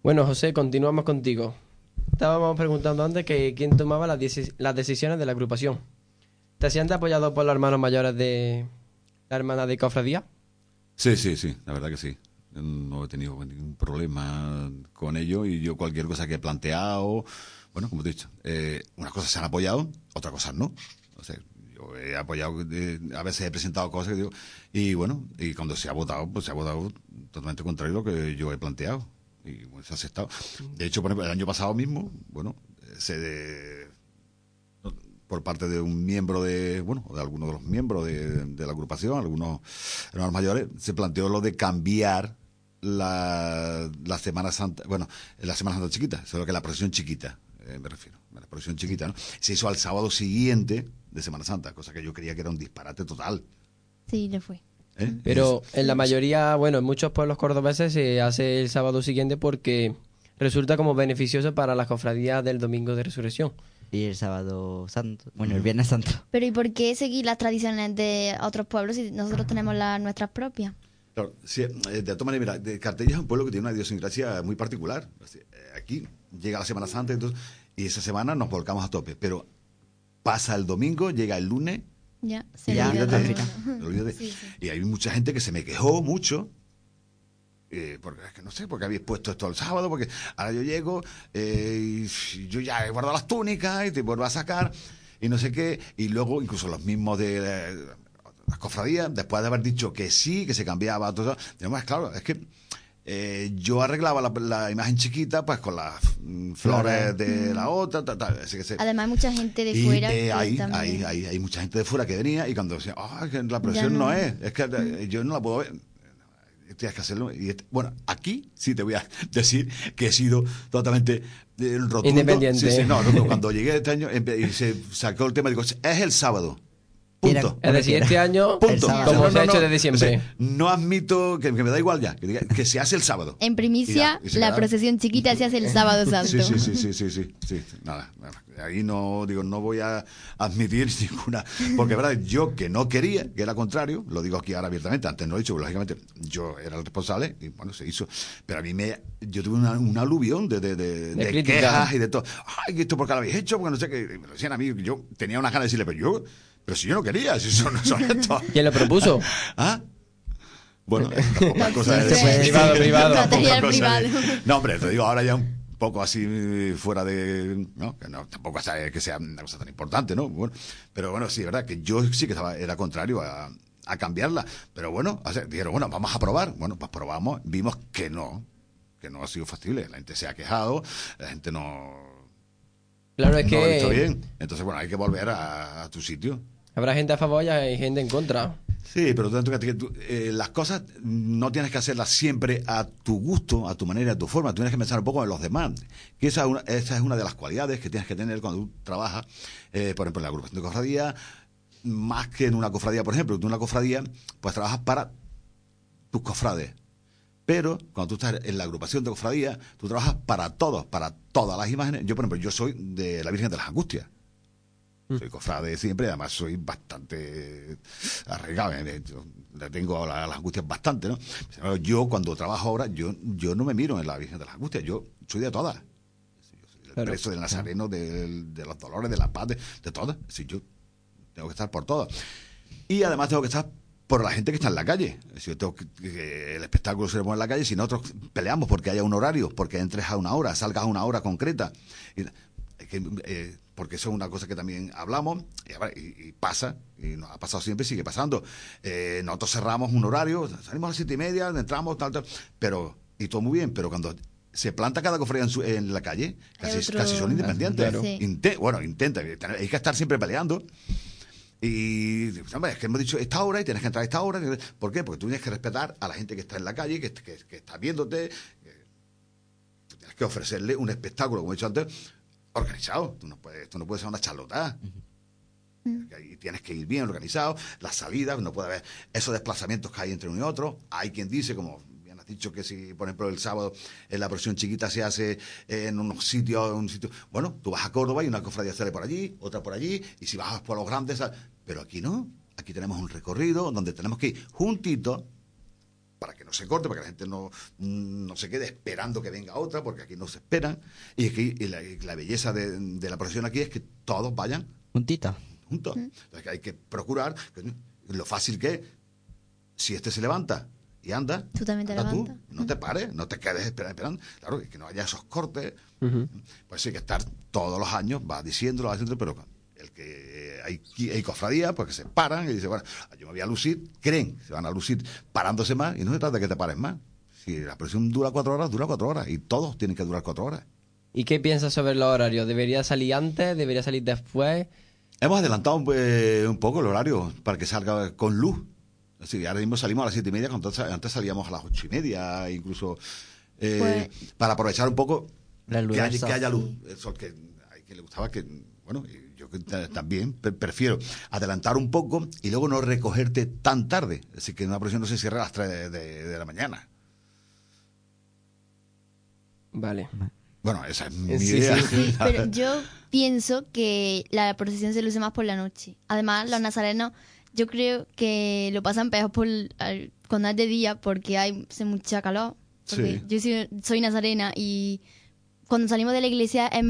Bueno, José, continuamos contigo. Estábamos preguntando antes que quién tomaba las, las decisiones de la agrupación. ¿Te sientes apoyado por los hermanos mayores de la hermana de cofradía? Sí, sí, sí, la verdad que sí. No he tenido ningún problema con ello y yo cualquier cosa que he planteado, bueno, como te he dicho, eh, unas cosas se han apoyado, otras cosas no. O sea, yo he apoyado, a veces he presentado cosas y bueno, y cuando se ha votado, pues se ha votado totalmente contrario a lo que yo he planteado. Y pues, se ha aceptado. De hecho, por ejemplo, el año pasado mismo, bueno, se por parte de un miembro de, bueno, de alguno de los miembros de, la agrupación, algunos hermanos mayores, se planteó lo de cambiar la, la Semana Santa, bueno, la Semana Santa chiquita, solo que la procesión chiquita, eh, me refiero, la procesión chiquita. Se hizo al sábado siguiente de Semana Santa, cosa que yo creía que era un disparate total. Sí, le fue. ¿Eh? Pero en la mayoría, bueno, en muchos pueblos cordobeses se hace el sábado siguiente porque resulta como beneficioso para las cofradías del domingo de resurrección y el sábado santo, bueno, el viernes santo. Pero ¿y por qué seguir las tradiciones de otros pueblos si nosotros tenemos las nuestras propias? Claro, sí, eh, de todas maneras, mira, Cartella es un pueblo que tiene una idiosincrasia muy particular. Eh, aquí llega la Semana Santa entonces, y esa semana nos volcamos a tope, pero pasa el domingo, llega el lunes. Ya, se ya, Y hay mucha gente que se me quejó mucho eh, porque es que no sé, porque habéis puesto esto el sábado, porque ahora yo llego eh, y yo ya he guardado las túnicas y te vuelvo a sacar y no sé qué, y luego incluso los mismos de las cofradías, después de haber dicho que sí, que se cambiaba todo, además, claro, es que eh, yo arreglaba la, imagen chiquita pues con las mm, flores de la otra tal, tal, además hay mucha gente de fuera hay, hay, hay, hay, mucha gente de fuera que venía y cuando decía ah, que la presión no. es es que yo no la puedo ver tienes que hacerlo. Y bueno, aquí sí te voy a decir que he sido totalmente eh, rotundo. Independiente. no, cuando llegué este año y se sacó el tema, digo, es el sábado. Punto. Es decir, este año, Punto. como se ha hecho desde siempre. no admito, que, me da igual ya, que, se hace el sábado. En primicia, la procesión chiquita se hace el sábado santo. Sí, sí, sí, sí, sí, sí, nada, Ahí no, digo, no voy a admitir ninguna, porque verdad, yo que no quería, que era contrario, lo digo aquí ahora abiertamente, antes no lo he dicho, lógicamente yo era el responsable y bueno, se hizo, pero a mí me, yo tuve una, un aluvión de, de, de, quejas y de todo, ay, ¿esto por qué lo habéis hecho? Porque no sé qué, me lo decían a mí, yo tenía una ganas de decirle, pero yo pero si yo no quería, si eso no son estos. ¿Quién lo propuso? ¿Ah? Bueno, es cosa de... Privado, privado. privado. No, hombre, te digo ahora ya un poco así fuera de... ¿no? Que no, tampoco es que sea una cosa tan importante, ¿no? Bueno, pero bueno, sí, es verdad que yo sí que estaba, era contrario a, a cambiarla. Pero bueno, dijeron, bueno, vamos a probar. Bueno, pues probamos, vimos que no, que no ha sido factible. La gente se ha quejado, la gente no... Claro, es que... No bien. Entonces, bueno, hay que volver a tu sitio. Habrá gente a favor y gente en contra. Sí, pero tanto que eh, las cosas no tienes que hacerlas siempre a tu gusto, a tu manera, a tu forma. Tú tienes que pensar un poco en los demás. Que esa, esa es una de las cualidades que tienes que tener cuando tú trabajas, eh, por ejemplo, en la agrupación de cofradía, más que en una cofradía, por ejemplo. Tú en una cofradía, pues trabajas para tus cofrades. Pero cuando tú estás en la agrupación de cofradía, tú trabajas para todos, para todas las imágenes. Yo, por ejemplo, yo soy de la Virgen de las Angustias. Mm. Soy cofrade siempre, además soy bastante arraigado. ¿eh? Le tengo las, angustias bastante, ¿no? Yo cuando trabajo ahora, yo, yo no me miro en la Virgen de las Angustias, yo soy de todas. el preso del Nazareno, de, los dolores, de la paz, de, todas. Si yo tengo que estar por todas. Y además tengo que estar por la gente que está en la calle. Si yo tengo que, el espectáculo se pone en la calle, si nosotros peleamos porque haya un horario, porque entres a una hora, salgas a una hora concreta. Y, que, eh, porque eso es una cosa que también hablamos y, pasa, y nos ha pasado siempre, sigue pasando. Eh, nosotros cerramos un horario, salimos a las siete y media, entramos, tal, tal, pero, y todo muy bien, pero cuando se planta cada cofradía en, en la calle, casi, casi son independientes. bueno, intenta, hay que estar siempre peleando. Y, hombre, es que hemos dicho esta hora y tienes que entrar a esta hora. ¿Por qué? Porque tú tienes que respetar a la gente que está en la calle, que, que está viéndote. tienes que ofrecerle un espectáculo, como he dicho antes, organizado. Tú no puedes, tú no puedes ser una charlotada. Y tienes que ir bien organizado, las salidas, no puede haber esos desplazamientos que hay entre uno y otro. Hay quien dice, como bien has dicho, que si, por ejemplo, el sábado en la procesión chiquita se hace en unos sitios, un sitio. Bueno, tú vas a Córdoba y una cofradía sale por allí, otra por allí, y si vas por los grandes. Pero aquí no. Aquí tenemos un recorrido donde tenemos que ir juntito para que no se corte, para que la gente no, no se quede esperando que venga otra, porque aquí no se esperan. Y, aquí, la, belleza de, la procesión aquí es que todos vayan juntitos. Juntos. hay que procurar lo fácil que es. Si este se levanta y anda, tú también te levantas. no te pares, no te quedes esperando, Claro, que no haya esos cortes. Pues hay que estar todos los años, va diciéndolo, va diciéndolo, pero el que hay, hay cofradías, pues que se paran y dicen, bueno, yo me voy a lucir, creen, se van a lucir parándose más y no se trata de que te pares más. Si la presión dura cuatro horas, dura cuatro horas y todos tienen que durar cuatro horas. ¿Y qué piensas sobre los horarios? ¿Debería salir antes? ¿Debería salir después? Hemos adelantado un, eh, poco el horario para que salga con luz. Así, ahora mismo salimos a las siete y media, cuando antes salíamos a las ocho y media, incluso eh, pues para aprovechar un poco que, haya, luz. Eso que, que le gustaba que, bueno, yo también prefiero adelantar un poco y luego no recogerte tan tarde. Así que una presión no se cierra a las tres de, la mañana. Vale. Bueno, esa es mi idea. pero yo pienso que la procesión se luce más por la noche. Además, los nazarenos, yo creo que lo pasan peor por, cuando es de día porque hay hace mucha calor. Yo soy, nazarena y cuando salimos de la iglesia es...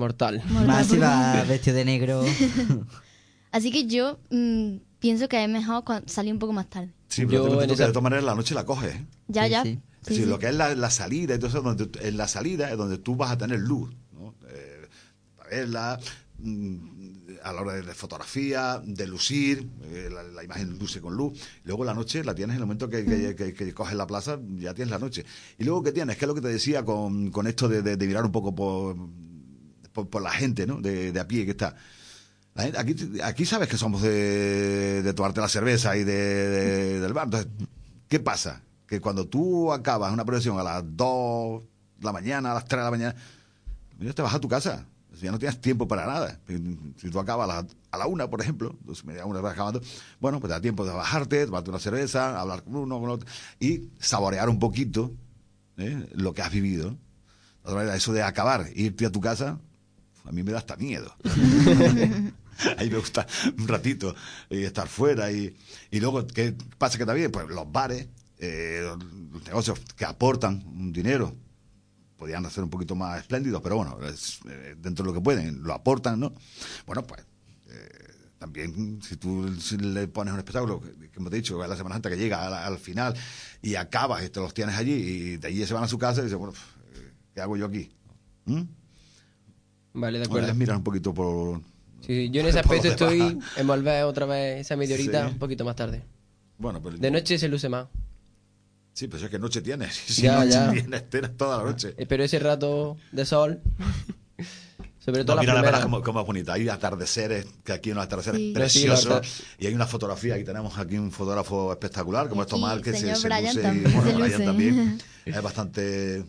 Mortal. Más si va vestido de negro. Así que yo mm, pienso que es mejor salir un poco más tarde. Sí, pero de todas maneras la noche la coges. ¿eh? Ya, ya. Sí, lo que es la, salida, entonces donde, en la salida es donde tú vas a tener luz, ¿no? Eh, para verla, mm, a la hora de, fotografía, de lucir, eh, la, imagen luce con luz. Luego la noche la tienes en el momento que, que, coges la plaza, ya tienes la noche. Y luego ¿qué tienes? Que es lo que te decía con, con esto de, de, mirar un poco por, por, la gente, ¿no? De, a pie que está. aquí, aquí sabes que somos de, de tomarte la cerveza y de, del bar. Entonces, ¿qué pasa? que cuando tú acabas una procesión a las 2 de la mañana, a las 3 de la mañana, te vas a tu casa. Ya no tienes tiempo para nada. Si tú acabas a la, a la una, por ejemplo, dos media una acabando, bueno, pues te da tiempo de bajarte, tomarte una cerveza, hablar con uno, con otro, y saborear un poquito ¿eh? lo que has vivido. Eso de acabar, irte a tu casa, a mí me da hasta miedo. Ahí me gusta un ratito y estar fuera. Y, y luego, ¿qué pasa que también? Pues los bares, eh, los negocios que aportan un dinero podrían ser un poquito más espléndidos, pero bueno, eh, dentro de lo que pueden, lo aportan, ¿no? Bueno, pues eh, también si tú le pones un espectáculo, que, hemos dicho, la Semana Santa que llega al, final y acabas y te los tienes allí y de allí se van a su casa y dicen, bueno, ¿qué hago yo aquí? ¿Mm? Vale, de acuerdo. mirar un poquito por... Sí, yo en ese aspecto estoy en volver otra vez esa media horita un poquito más tarde. Bueno, pero de noche se luce más. Sí, pues es que noche tienes. Si ya, noche ya. tienes, toda la noche. Eh, pero ese rato de sol. Sobre todo no, mira la verdad como, como, es bonita. Hay atardeceres, que aquí hay unos atardeceres preciosos. y hay una fotografía, aquí tenemos aquí un fotógrafo espectacular, como es Tomás, que se, se, luce. y, bueno, Brian también. Es bastante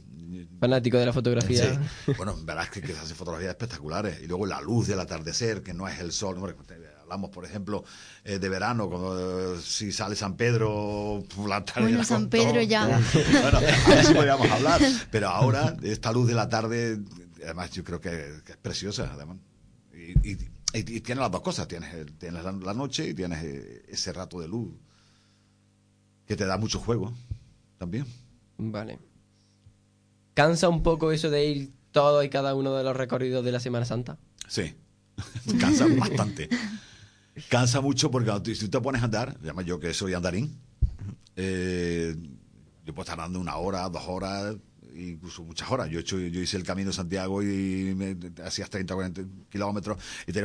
fanático de la fotografía. Sí. Bueno, verás que, que se hacen fotografías espectaculares. Y luego la luz del atardecer, que no es el sol hablamos, por ejemplo, eh, de verano, cuando si sale San Pedro, la tarde. Bueno, San Pedro ya. bueno, sí podríamos hablar. Pero ahora, esta luz de la tarde, además, yo creo que, es preciosa, además. Y, tiene las dos cosas: tienes, tienes la, noche y tienes eh, ese rato de luz que te da mucho juego también. Vale. ¿Cansa un poco eso de ir todo y cada uno de los recorridos de la Semana Santa? Sí, cansa bastante. Cansa mucho porque si tú te pones a andar, además yo que soy andarín, eh, yo puedo estar andando una hora, dos horas, incluso muchas horas. Yo, hecho, yo hice el camino de Santiago y me hacías 30, 40 kilómetros y te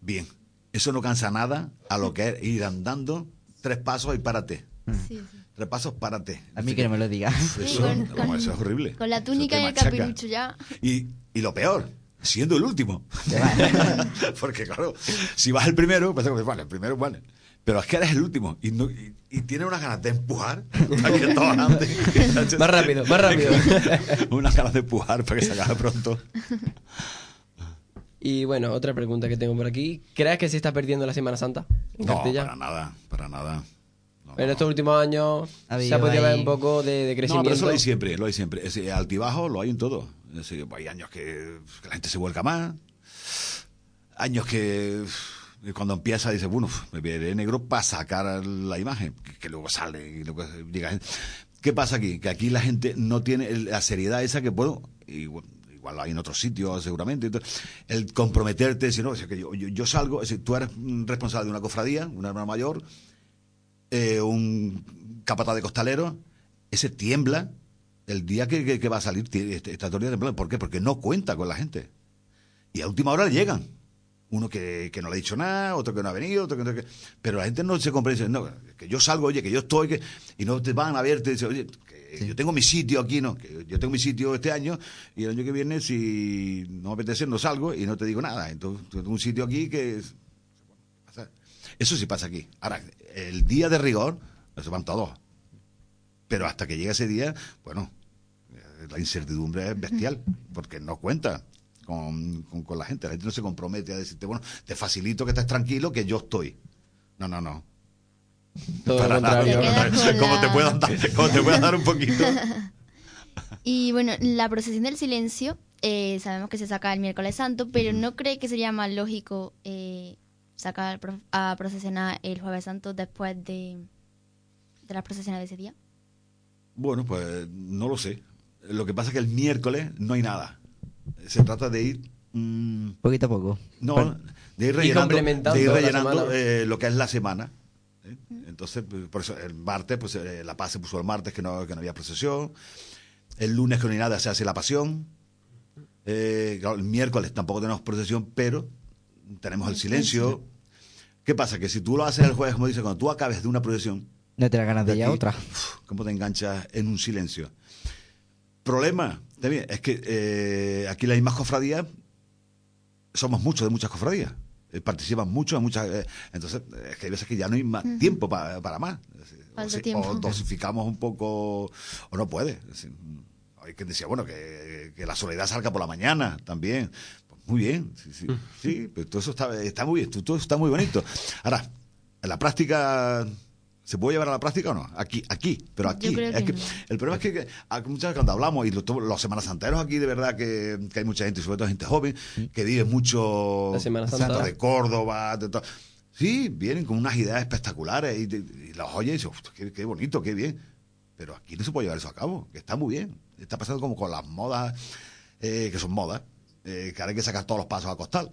bien. Eso no cansa nada a lo que es ir andando tres pasos y párate. Tres pasos, párate. A mí que no me lo digas. Eso, es horrible. Con la túnica y el capirucho ya. Y, y lo peor, siendo el último. Porque claro, si vas el primero, pues vale, el primero, vale. Pero es que eres el último y, no, y, tienes unas ganas de empujar para que todos anden. más rápido, más rápido. unas ganas de empujar para que se acabe pronto. Y bueno, otra pregunta que tengo por aquí. ¿Crees que se está perdiendo la Semana Santa? no, para nada, para nada. En estos últimos años se ha podido ver un poco de, crecimiento. No, pero eso lo hay siempre, lo hay siempre. Ese altibajo lo hay en todo. Hay años que, la gente se vuelca más, años que cuando empieza dice, bueno, me veré negro para sacar la imagen, que, luego sale y luego llega. ¿Qué pasa aquí? Que aquí la gente no tiene la seriedad esa que puedo, igual, igual hay en otros sitios seguramente, el comprometerte, si no, que yo, yo, salgo, si tú eres responsable de una cofradía, una hermana mayor, eh, un capataz de costalero, ese tiembla el día que, que, va a salir, está todo temblando. ¿Por qué? Porque no cuenta con la gente. Y a última hora llegan uno que, que, no le ha dicho nada, otro que no ha venido, otro que, pero la gente no se comprende, no, que yo salgo, oye, que yo estoy, que, y no te van a ver, te dicen, oye, que yo tengo mi sitio aquí, no, que yo tengo mi sitio este año, y el año que viene, si no me apetece, no salgo y no te digo nada. Entonces, tengo un sitio aquí que... Eso sí pasa aquí. Ahora, el día de rigor, se van todos. Pero hasta que llega ese día, bueno, la incertidumbre es bestial, porque no cuenta con, con, la gente. La gente no se compromete a decirte, bueno, te facilito que estés tranquilo, que yo estoy. No, no, no. Todo Para nada, como, te puedo dar, como te puedo dar un poquito. Y bueno, la procesión del silencio, eh, sabemos que se saca el miércoles santo, pero ¿no cree que sería más lógico eh, sacar a procesionar el jueves santo después de, de las procesiones de ese día? Bueno, pues no lo sé. Lo que pasa es que el miércoles no hay nada se trata de ir... Mm, poquito a poco. No, de ir rellenando, eh, lo que es la semana. ¿eh? Entonces, pues, por eso el martes, pues eh, la paz se puso el martes que no, que no había procesión. El lunes que no hay nada se hace la pasión. el miércoles tampoco tenemos procesión, pero tenemos el silencio. ¿Qué pasa? Que si tú lo haces el jueves, como dice, cuando tú acabes de una procesión... No te da ganas de, ir a otra. ¿Cómo te enganchas en un silencio? Problema, también, es que eh, aquí las mismas cofradías somos muchos de muchas cofradías. Eh, participan muchos, muchas. Eh, entonces, es que hay veces que ya no hay más tiempo para, para más. O, dosificamos un poco, o no puede. hay quien decía, bueno, que, que, la soledad salga por la mañana también. Muy bien, sí, sí. Sí, pero todo eso está, está muy bien, todo eso está muy bonito. Ahora, en la práctica ¿Se puede llevar a la práctica o no? Aquí, aquí, pero aquí. El problema es que, muchas veces cuando hablamos, y los, los Semanas Santeros aquí, de verdad que, hay mucha gente, sobre todo gente joven, que vive mucho la Semana Santa. de Córdoba, de todo. Sí, vienen con unas ideas espectaculares y, y las oye y dicen, qué, qué, bonito, qué bien. Pero aquí no se puede llevar eso a cabo, que está muy bien. Está pasando como con las modas, eh, que son modas, eh, que ahora hay que sacar todos los pasos a costal.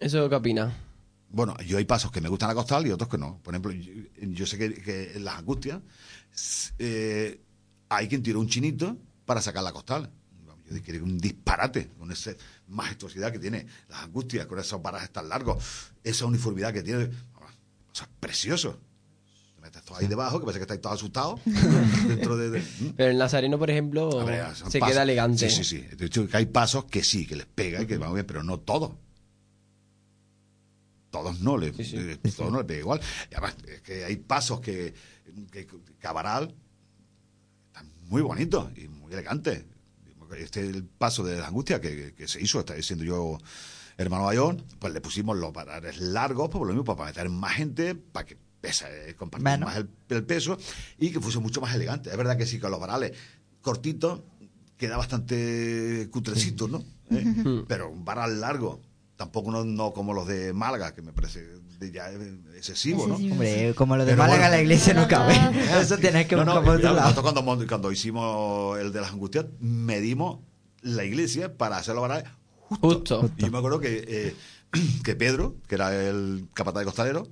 ¿Eso qué opina? Bueno, yo hay pasos que me gustan a costal y otros que no. Por ejemplo, yo, sé que, en las angustias eh, hay quien tira un chinito para sacar la costal. Yo diría que un disparate con esa majestuosidad que tiene las angustias, con esos parajes tan largos, esa uniformidad que tiene. O sea, precioso. Ahí debajo, que parece que estáis todos asustados. dentro de, Pero el nazareno, por ejemplo, se queda elegante. Sí, sí, sí. De hecho, que hay pasos que sí, que les pega y que van bien, pero no todos todos no le, eh, todos no le pega igual. Y además, es que hay pasos que, que, Cabaral está muy bonito y muy elegante. Este el paso de la angustia que, que se hizo, está diciendo yo hermano Bayón, pues le pusimos los parares largos, pues lo mismo, para meter más gente, para que pesa, eh, compartir más el, peso y que fuese mucho más elegante. Es verdad que sí, con los varales cortitos queda bastante cutrecito, ¿no? ¿Eh? Pero un varal largo tampoco no, como los de Málaga, que me parece ya excesivo, ¿no? Hombre, como los de Málaga la iglesia no cabe. Eso tienes que buscar por otro lado. Cuando, cuando hicimos el de las angustias, medimos la iglesia para hacerlo para justo. Y yo me acuerdo que, eh, que Pedro, que era el capataz de costalero,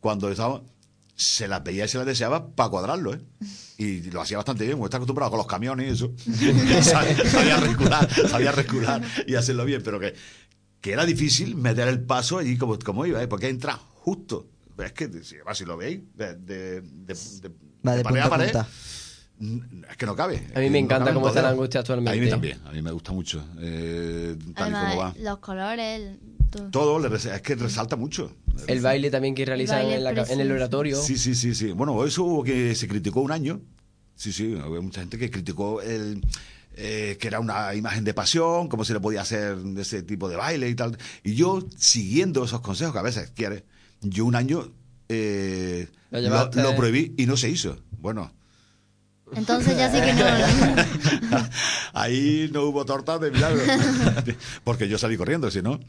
cuando estaba se las veía y se las deseaba para cuadrarlo, ¿eh? Y lo hacía bastante bien, porque está acostumbrado con los camiones y eso. sabía, recular, sabía recular y hacerlo bien, pero que, que era difícil meter el paso allí como, como iba, ¿eh? porque entra justo. Es que, si, lo veis, de, de, de, de, pared a pared, es que no cabe. A mí me encanta cómo está la angustia actualmente. A mí también, a mí me gusta mucho. Eh, tal y como va. Los colores, todo. es que resalta mucho. El baile también que realizan en, en, el oratorio. Sí, sí, sí, sí. Bueno, eso hubo que se criticó un año. Sí, sí, había mucha gente que criticó el eh, que era una imagen de pasión, cómo se le podía hacer ese tipo de baile y tal. Y yo, siguiendo esos consejos que a veces quiere, yo un año eh, lo, prohibí y no se hizo. Bueno. Entonces ya sí que no. Ahí no hubo torta de milagro. Porque yo salí corriendo, si no.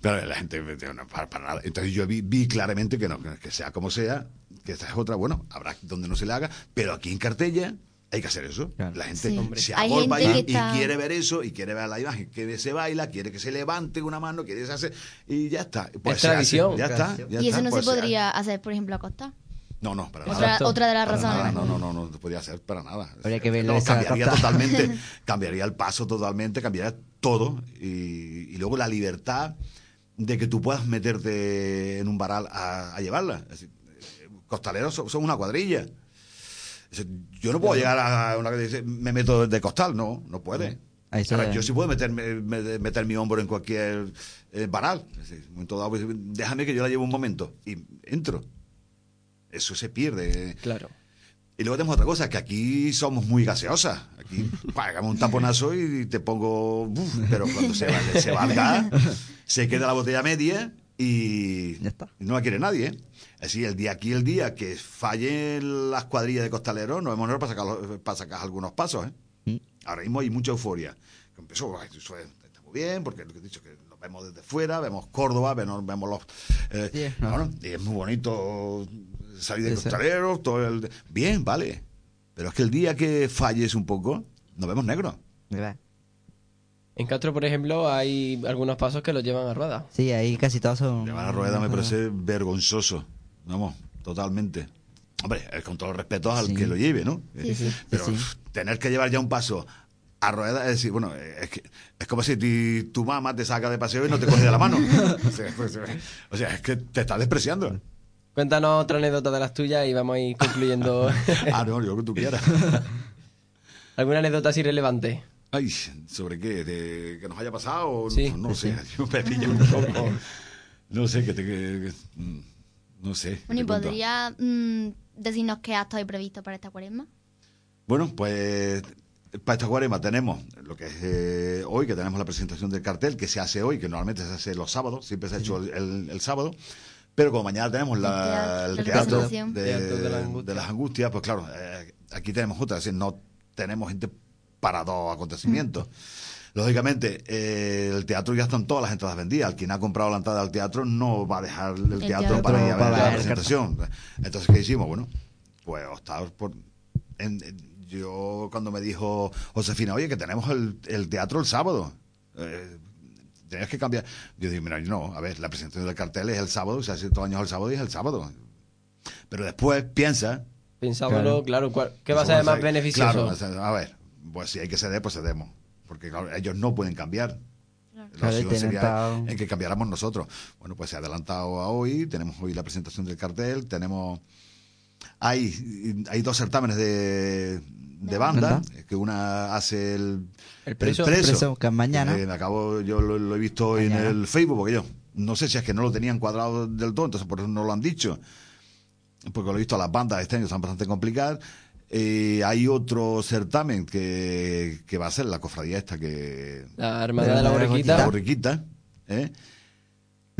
Pero la gente, no, para, nada. Entonces yo vi, vi claramente que no, que sea como sea, que esta es otra, bueno, habrá donde no se le haga, pero aquí en Cartella hay que hacer eso. La gente se agolpa y, quiere ver eso, y quiere ver la imagen, que se baila, quiere que se levante una mano, quiere que se hace, y ya está. Pues es tradición. ya está. y eso no se pues podría hacer, por ejemplo, a Costa. No, no, para otra, nada. Otra de las razones. No, no, no, no, no podría ser para nada. Habría que verlo. cambiaría totalmente, cambiaría el paso totalmente, cambiaría todo. Y, luego la libertad de que tú puedas meterte en un varal a, llevarla. costaleros son, una cuadrilla. Yo no puedo llegar a una que dice, me meto de costal, no, no puede. yo sí puedo meterme, meter mi hombro en cualquier eh, varal. déjame que yo la lleve un momento y entro eso se pierde. Claro. Y luego tenemos otra cosa, que aquí somos muy gaseosas. Aquí pagamos un taponazo y te pongo... pero cuando se, se valga, se queda la botella media y no la quiere nadie. ¿eh? Así, el día aquí, el día que fallen las cuadrillas de costaleros, nos vemos para sacar, para sacar algunos pasos. ¿eh? Mm. Ahora mismo hay mucha euforia. Empezó, está muy bien, porque lo que he dicho que nos vemos desde fuera, vemos Córdoba, vemos, vemos los... Eh, bueno, y es muy bonito salir de costaleros, todo el... Bien, vale. Pero es que el día que falles un poco, nos vemos negros. En Castro, por ejemplo, hay algunos pasos que los llevan a rueda. Sí, ahí casi todos son... Llevar a rueda me parece vergonzoso. Vamos, totalmente. Hombre, con todo el respeto al que lo lleve, ¿no? Pero tener que llevar ya un paso a rueda, es decir, bueno, es, que, es como si tu mamá te saca de paseo y no te coge de la mano. o sea, es que te está despreciando. Cuéntanos otra anécdota de las tuyas y vamos a ir concluyendo. ah, no, yo que tú quieras. ¿Alguna anécdota así relevante? Ay, ¿sobre qué? ¿De que nos haya pasado? Sí, no, sé, yo me pillo un poco. No sé, que te. no sé. Bueno, ¿y podría mm, decirnos qué acto hay previsto para esta cuaresma? Bueno, pues para esta cuaresma tenemos lo que es eh, hoy, que tenemos la presentación del cartel, que se hace hoy, que normalmente se hace los sábados, siempre se ha hecho el sábado. Pero como mañana tenemos el teatro, de, las angustias, pues claro, eh, aquí tenemos otra, es decir, no tenemos gente para dos acontecimientos. Mm. Lógicamente, eh, el teatro ya están todas las entradas vendidas. Quien ha comprado la entrada al teatro no va a dejar el, teatro, para ir a ver la presentación. Entonces, ¿qué hicimos? Bueno, pues optar por... yo cuando me dijo Josefina, oye, que tenemos el, teatro el sábado. Eh, tenías que cambiar. Yo digo, mira, no, a ver, la presentación del cartel es el sábado, o sea, hace todos años el sábado y es el sábado. Pero después piensa. Pensámoslo, claro, ¿qué va a ser más beneficioso? Claro, a ver, pues si hay que ceder, pues cedemos. Porque claro, ellos no pueden cambiar. Claro. sería en que cambiáramos nosotros. Bueno, pues se ha adelantado a hoy, tenemos hoy la presentación del cartel, tenemos... Hay, hay dos certámenes de, de banda, que una hace el, el preso, el que mañana. acabo, yo lo, he visto en el Facebook, porque yo no sé si es que no lo tenían cuadrado del todo, entonces por eso no lo han dicho. Porque lo he visto a las bandas este año, están bastante complicadas. Eh, hay otro certamen que, que va a ser la cofradía esta que... La Hermandad de la Borriquita. La Borriquita, ¿eh?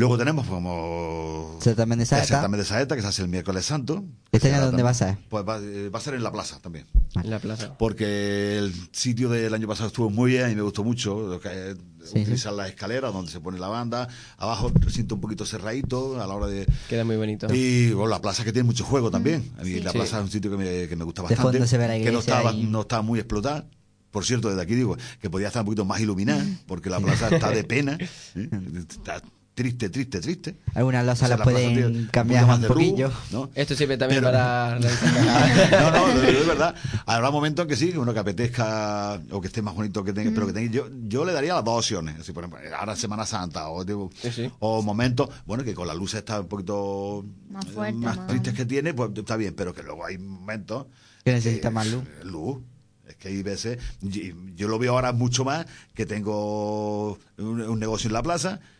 Luego tenemos como... Certamen de Saeta. Certamen de Saeta, que se hace el miércoles santo. ¿Este año dónde va a ser? Pues va, eh, a ser en la plaza también. En la plaza. Porque el sitio del año pasado estuvo muy bien y me gustó mucho. Que, utilizar la escalera donde se pone la banda. Abajo siento un poquito cerradito a la hora de... Queda muy bonito. Y bueno, la plaza que tiene mucho juego también. A mí la plaza es un sitio que me, que me gusta bastante. que no estaba, no estaba muy explotada. Por cierto, desde aquí digo que podía estar un poquito más iluminada, porque la plaza está de pena. ¿eh? Está triste, triste, triste. Algunas las salas pueden cambiar un, poquillo. ¿no? Esto sirve también para... no, no, es verdad. Habrá momentos que sí, uno que apetezca o que esté más bonito que tenga, pero que tenga... Yo, yo le daría las dos opciones. Así, por ejemplo, ahora Semana Santa o, o momentos, bueno, que con la luz está un poquito más, fuerte, más, tristes que tiene, pues está bien, pero que luego hay momentos... Que necesita más luz. Luz es que hay veces, yo, lo veo ahora mucho más, que tengo un negocio en la plaza que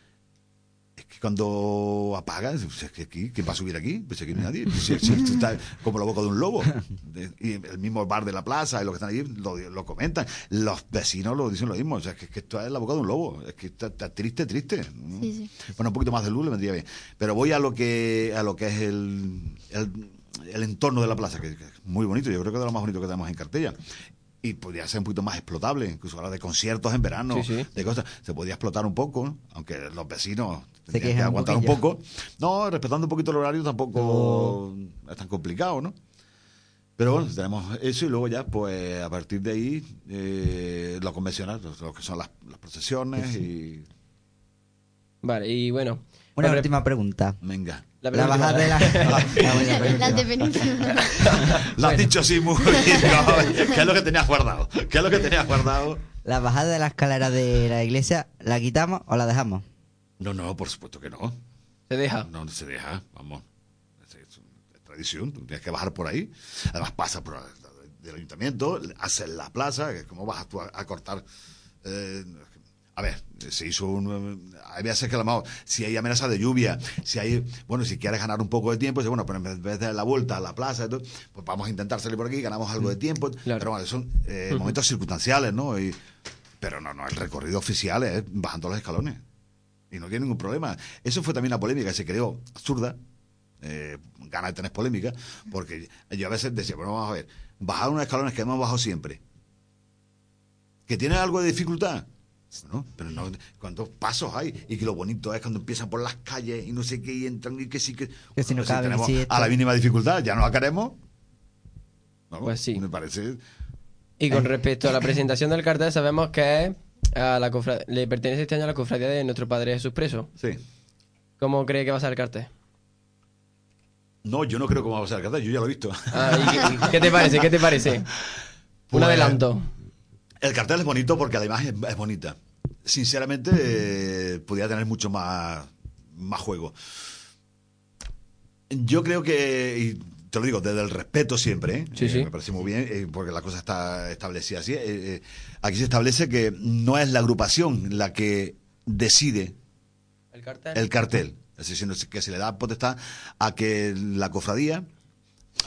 cuando apagas, es que aquí, ¿quién va a subir aquí? Pues aquí no hay nadie. está como la boca de un lobo. Y el mismo bar de la plaza y los que están ahí lo, comentan. Los vecinos lo dicen lo mismo. O sea, que, que esto es la boca de un lobo. Es que está, triste, triste. Bueno, un poquito más de luz le vendría bien. Pero voy a lo que, a lo que es el, el, entorno de la plaza, que, es muy bonito. Yo creo que es de lo más bonito que tenemos en Cartella. y podría ser un poquito más explotable, incluso ahora de conciertos en verano, de cosas, se podía explotar un poco, aunque los vecinos que aguantar un, poco. No, respetando un poquito el horario tampoco es tan complicado, ¿no? Pero bueno, tenemos eso y luego ya, pues a partir de ahí, eh, lo convencional, lo que son las, procesiones y... Vale, y bueno. Una última pregunta. Venga. La, bajada de la... la, Lo has dicho así muy bien. ¿Qué es lo que tenías guardado? ¿Qué es lo que tenías guardado? ¿La bajada de la escalera de la iglesia la quitamos o la dejamos? No, no, por supuesto que no. ¿Se deja? No, no se deja, vamos. Es, tradición, tú tienes que bajar por ahí. Además pasa por el, ayuntamiento, haces la plaza, que como vas a, a cortar... Eh, a ver, se hizo un... Hay veces que a lo mejor, si hay amenaza de lluvia, si hay... Bueno, si quieres ganar un poco de tiempo, bueno, pero en vez de dar la vuelta a la plaza, pues vamos a intentar salir por aquí, ganamos algo de tiempo. Pero bueno, son eh, momentos circunstanciales, ¿no? Y, pero no, no, el recorrido oficial es bajando los escalones. Y no tiene ningún problema. Eso fue también la polémica que se creó absurda. Eh, gana de tener polémica, porque yo a veces decía, bueno, vamos a ver, bajar unos escalones que hemos bajado siempre. ¿Que tiene algo de dificultad? ¿no? Pero no, ¿cuántos pasos hay? Y que lo bonito es cuando empiezan por las calles y no sé qué, y entran y que sí que. si no tenemos a la mínima dificultad, ya no la queremos. pues sí. Me parece. Y con respecto a la presentación del cartel, sabemos que a la le pertenece este año a la cofradía de nuestro Padre Jesús Preso. Sí. ¿Cómo cree que va a ser el cartel? No, yo no creo que va a ser el cartel, yo ya lo he visto. Ah, qué, te parece? ¿Qué te parece? Un pues, adelanto. El cartel es bonito porque la imagen es bonita. Sinceramente, eh, podría tener mucho más, más juego. Yo creo que, y te lo digo, desde el respeto siempre, ¿eh? Sí, sí. me parece muy bien, porque la cosa está establecida así. Eh, aquí se establece que no es la agrupación la que decide el cartel. El cartel. Es decir, que se le da potestad a que la cofradía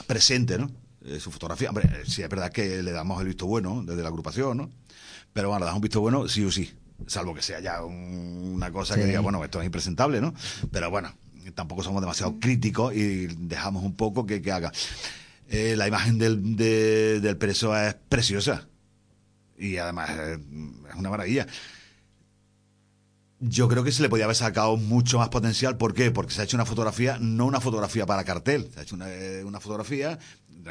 presente, ¿no? Eh, su fotografía. Hombre, eh, sí es verdad que le damos el visto bueno desde la agrupación, ¿no? Pero bueno, le damos un visto bueno sí o sí. Salvo que sea ya una cosa que diga, bueno, esto es impresentable, ¿no? Pero bueno, tampoco somos demasiado críticos y dejamos un poco que, haga. Eh, la imagen del, del preso es preciosa. Y además es una maravilla yo creo que se le podía haber sacado mucho más potencial. ¿Por qué? Porque se ha hecho una fotografía, no una fotografía para cartel, se ha hecho una, una fotografía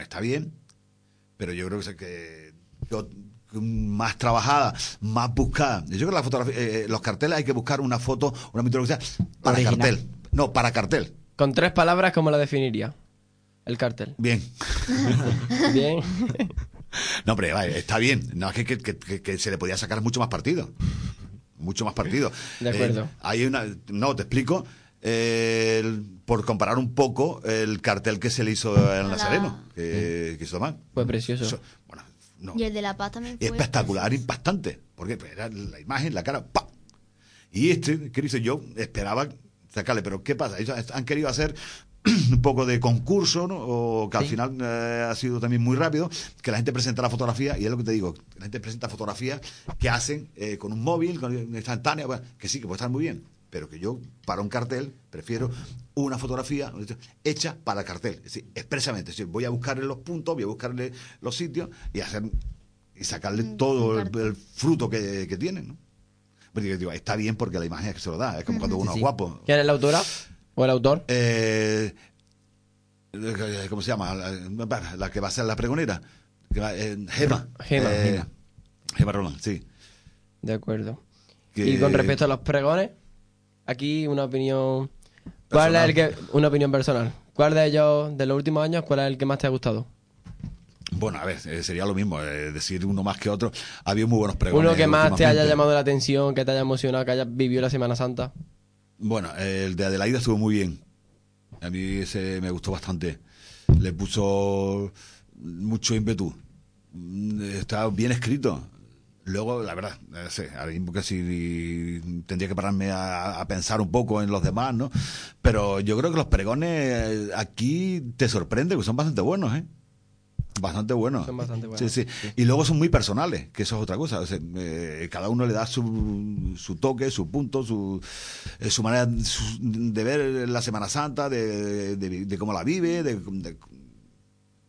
está bien, pero yo creo que, que, más trabajada, más buscada. Yo creo que la fotografía, eh, los carteles hay que buscar una foto, una mitología para cartel. No, para cartel. Con tres palabras, ¿cómo la definiría? El cartel. Bien. bien. No, hombre, está bien. No, es que, que, se le podía sacar mucho más partido. Mucho más partido. De acuerdo. Eh, hay una. No, te explico por comparar un poco el cartel que se le hizo en Nazareno, que, que hizo mal. Fue precioso. Y el de La Paz también fue Espectacular, impactante. Porque pues, era la imagen, la cara, ¡pa! Y este, que dice yo, esperaba sacarle, pero ¿qué pasa? Ellos han querido hacer un poco de concurso, ¿no? O que al final eh, ha sido también muy rápido, que la gente presenta la fotografía, y es lo que te digo, la gente presenta fotografías que hacen eh, con un móvil, con una instantánea, que sí, que puede estar muy bien, pero que yo, para un cartel, prefiero una fotografía hecha para el cartel. Es decir, expresamente. voy a buscarle los puntos, voy a buscarle los sitios y hacer y sacarle mm, todo el, fruto que, que tiene, ¿no? Digo, está bien porque la imagen es que se lo da. Es como cuando uno es guapo. ¿Quién es la autora? ¿O el autor? Eh, ¿Cómo se llama? La, que va a ser la pregonera. Eh, Gema. Gema, eh, Gema. Roland, sí. De acuerdo. ¿Y con respecto a los pregones? Aquí una opinión. ¿Cuál es el que una opinión personal? ¿Cuál de ellos de los últimos años cuál es el que más te ha gustado? Bueno, a ver, eh, sería lo mismo, eh, decir uno más que otro. Había muy buenos pregones. Uno que más te haya llamado la atención, que te haya emocionado, que haya vivido la Semana Santa. Bueno, el de Adelaida estuvo muy bien. A mí ese me gustó bastante. Le puso mucho ímpetu. Mm, está bien escrito. Luego, la verdad, no sé, ahora mismo casi tendría que pararme a, pensar un poco en los demás, ¿no? Pero yo creo que los pregones aquí te sorprende, que son bastante buenos, ¿eh? Bastante buenos. Son bastante buenos. Sí, sí, Y luego son muy personales, que eso es otra cosa. Eh, cada uno le da su, su toque, su punto, su, eh, su manera de ver la Semana Santa, de, de, cómo la vive, de,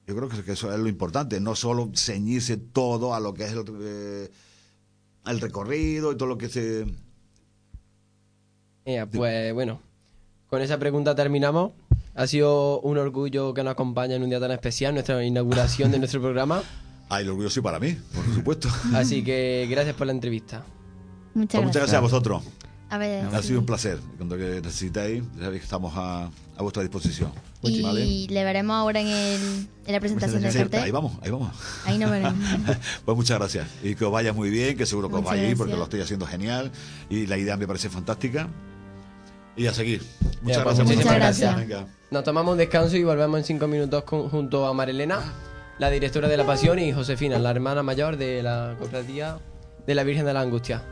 Yo creo que eso es lo importante, no solo ceñirse todo a lo que es el, eh, el recorrido y todo lo que se... pues bueno, con esa pregunta terminamos. Ha sido un orgullo que nos acompañe en un día tan especial, nuestra inauguración de nuestro programa. Ah, el orgullo sí para mí, por supuesto. Así que gracias por la entrevista. Muchas, pues muchas gracias a vosotros. A ver, ha sido un placer. Cuando que necesitéis, sabéis que estamos a, a vuestra disposición. Y le veremos ahora en, el, en la presentación del cartel. Ahí vamos, ahí vamos. Ahí nos veremos. pues muchas gracias. Y que os vaya muy bien, que seguro que os vaya porque lo estoy haciendo genial. Y la idea me parece fantástica. Y a seguir. Muchas pues gracias. Muchas gracias. Nos tomamos un descanso y volvemos en cinco minutos junto a Marilena, la directora de La Pasión, y Josefina, la hermana mayor de la cofradía de la Virgen de la Angustia.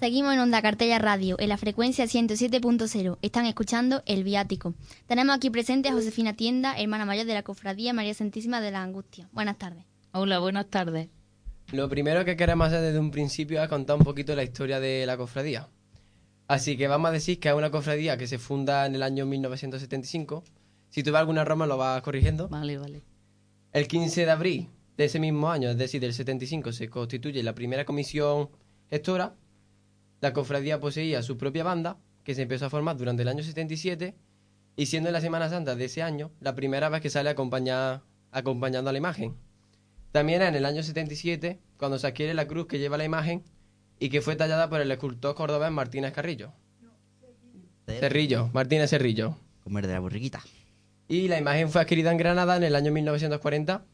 Seguimos en Onda Cartella Radio, en la frecuencia 107.0. Están escuchando El Viático. Tenemos aquí presente a Josefina Tienda, hermana mayor de la Cofradía María Santísima de la Angustia. Buenas tardes. Hola, buenas tardes. Lo primero que queremos hacer desde un principio es contar un poquito la historia de la cofradía. Así que vamos a decir que es una cofradía que se funda en el año 1975. Si tuve alguna Roma lo vas corrigiendo. Vale, vale. El 15 de abril de ese mismo año, es decir, del 75, se constituye la primera comisión gestora la cofradía poseía su propia banda, que se empezó a formar durante el año 77, y siendo en la Semana Santa de ese año la primera vez que sale acompañando a la imagen. También en el año 77, cuando se adquiere la cruz que lleva la imagen y que fue tallada por el escultor cordobés Martínez Carrillo. Cerrillo, Martínez Cerrillo. Como el de la borriquita. Y la imagen fue adquirida en Granada en el año 1940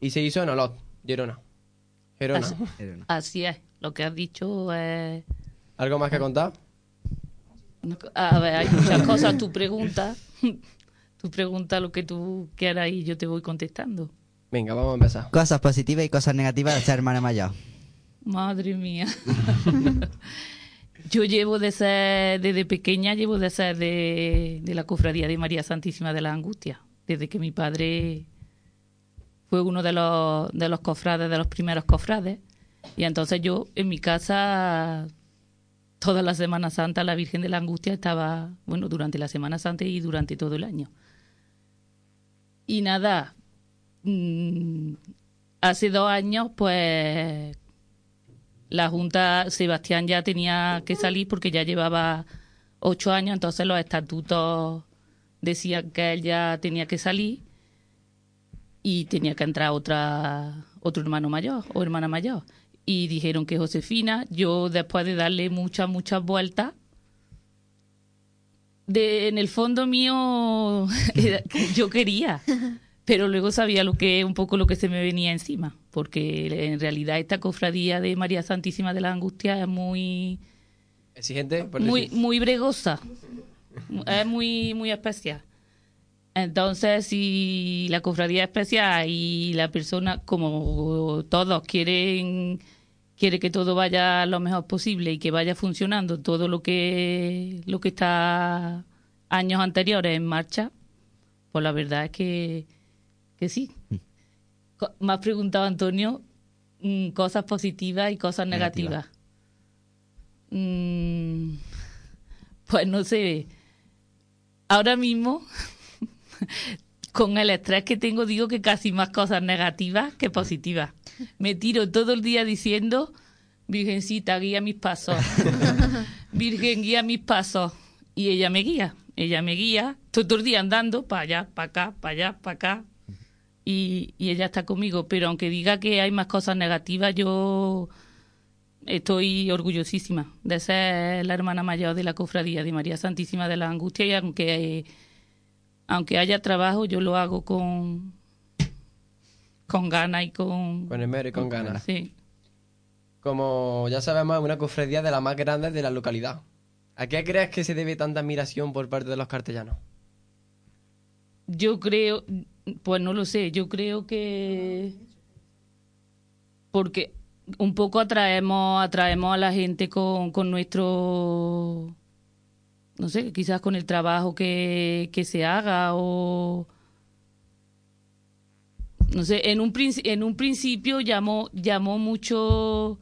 y se hizo en Olot, Gerona. Gerona. así es. Lo que has dicho es... ¿Algo más que contar? A ver, hay muchas cosas. Tu pregunta, tu pregunta lo que tú quieras y yo te voy contestando. Venga, vamos a empezar. Cosas positivas y cosas negativas de ser hermana mayor. Madre mía. yo llevo de ser, desde pequeña, llevo de ser de, de la cofradía de María Santísima de la Angustia. Desde que mi padre fue uno de los, de los cofrades, de los primeros cofrades. Y entonces yo en mi casa, toda la Semana Santa, la Virgen de la Angustia estaba, bueno, durante la Semana Santa y durante todo el año. Y nada, mm, hace dos años, pues la Junta, Sebastián ya tenía que salir porque ya llevaba ocho años, entonces los estatutos decían que él ya tenía que salir y tenía que entrar otra otro hermano mayor o hermana mayor y dijeron que Josefina, yo después de darle muchas, muchas vueltas, de, en el fondo mío yo quería, pero luego sabía lo que un poco lo que se me venía encima, porque en realidad esta cofradía de María Santísima de la Angustia es muy exigente, muy muy bregosa, es muy muy especial. Entonces, si la cofradía es especial y la persona, como todos quieren quiere que todo vaya lo mejor posible y que vaya funcionando todo lo que lo que está años anteriores en marcha, pues la verdad es que, que sí. Me has preguntado, Antonio, mm, cosas positivas y cosas negativas. Mm, pues no sé. Ahora mismo, con el estrés que tengo, digo que casi más cosas negativas que positivas me tiro todo el día diciendo, Virgencita, guía mis pasos. Virgen, guía mis pasos. Y ella me guía, ella me guía, todo el día andando para allá, para acá, para allá, para acá. Y, y ella está conmigo. Pero aunque diga que hay más cosas negativas, yo estoy orgullosísima de ser la hermana mayor de la cofradía de María Santísima de la Angustia y aunque, aunque haya trabajo, yo lo hago con, con ganas y con... Con esmero y con ganas. Sí. Como ya sabemos, es una cofradía de las más grandes de la localidad. ¿A qué crees que se debe tanta admiración por parte de los cartellanos? Yo creo, pues no lo sé, yo creo que porque un poco atraemos, atraemos a la gente con, con nuestro, no sé, quizás con el trabajo que, que se haga o no sé, en un, en un principio llamó, llamó mucho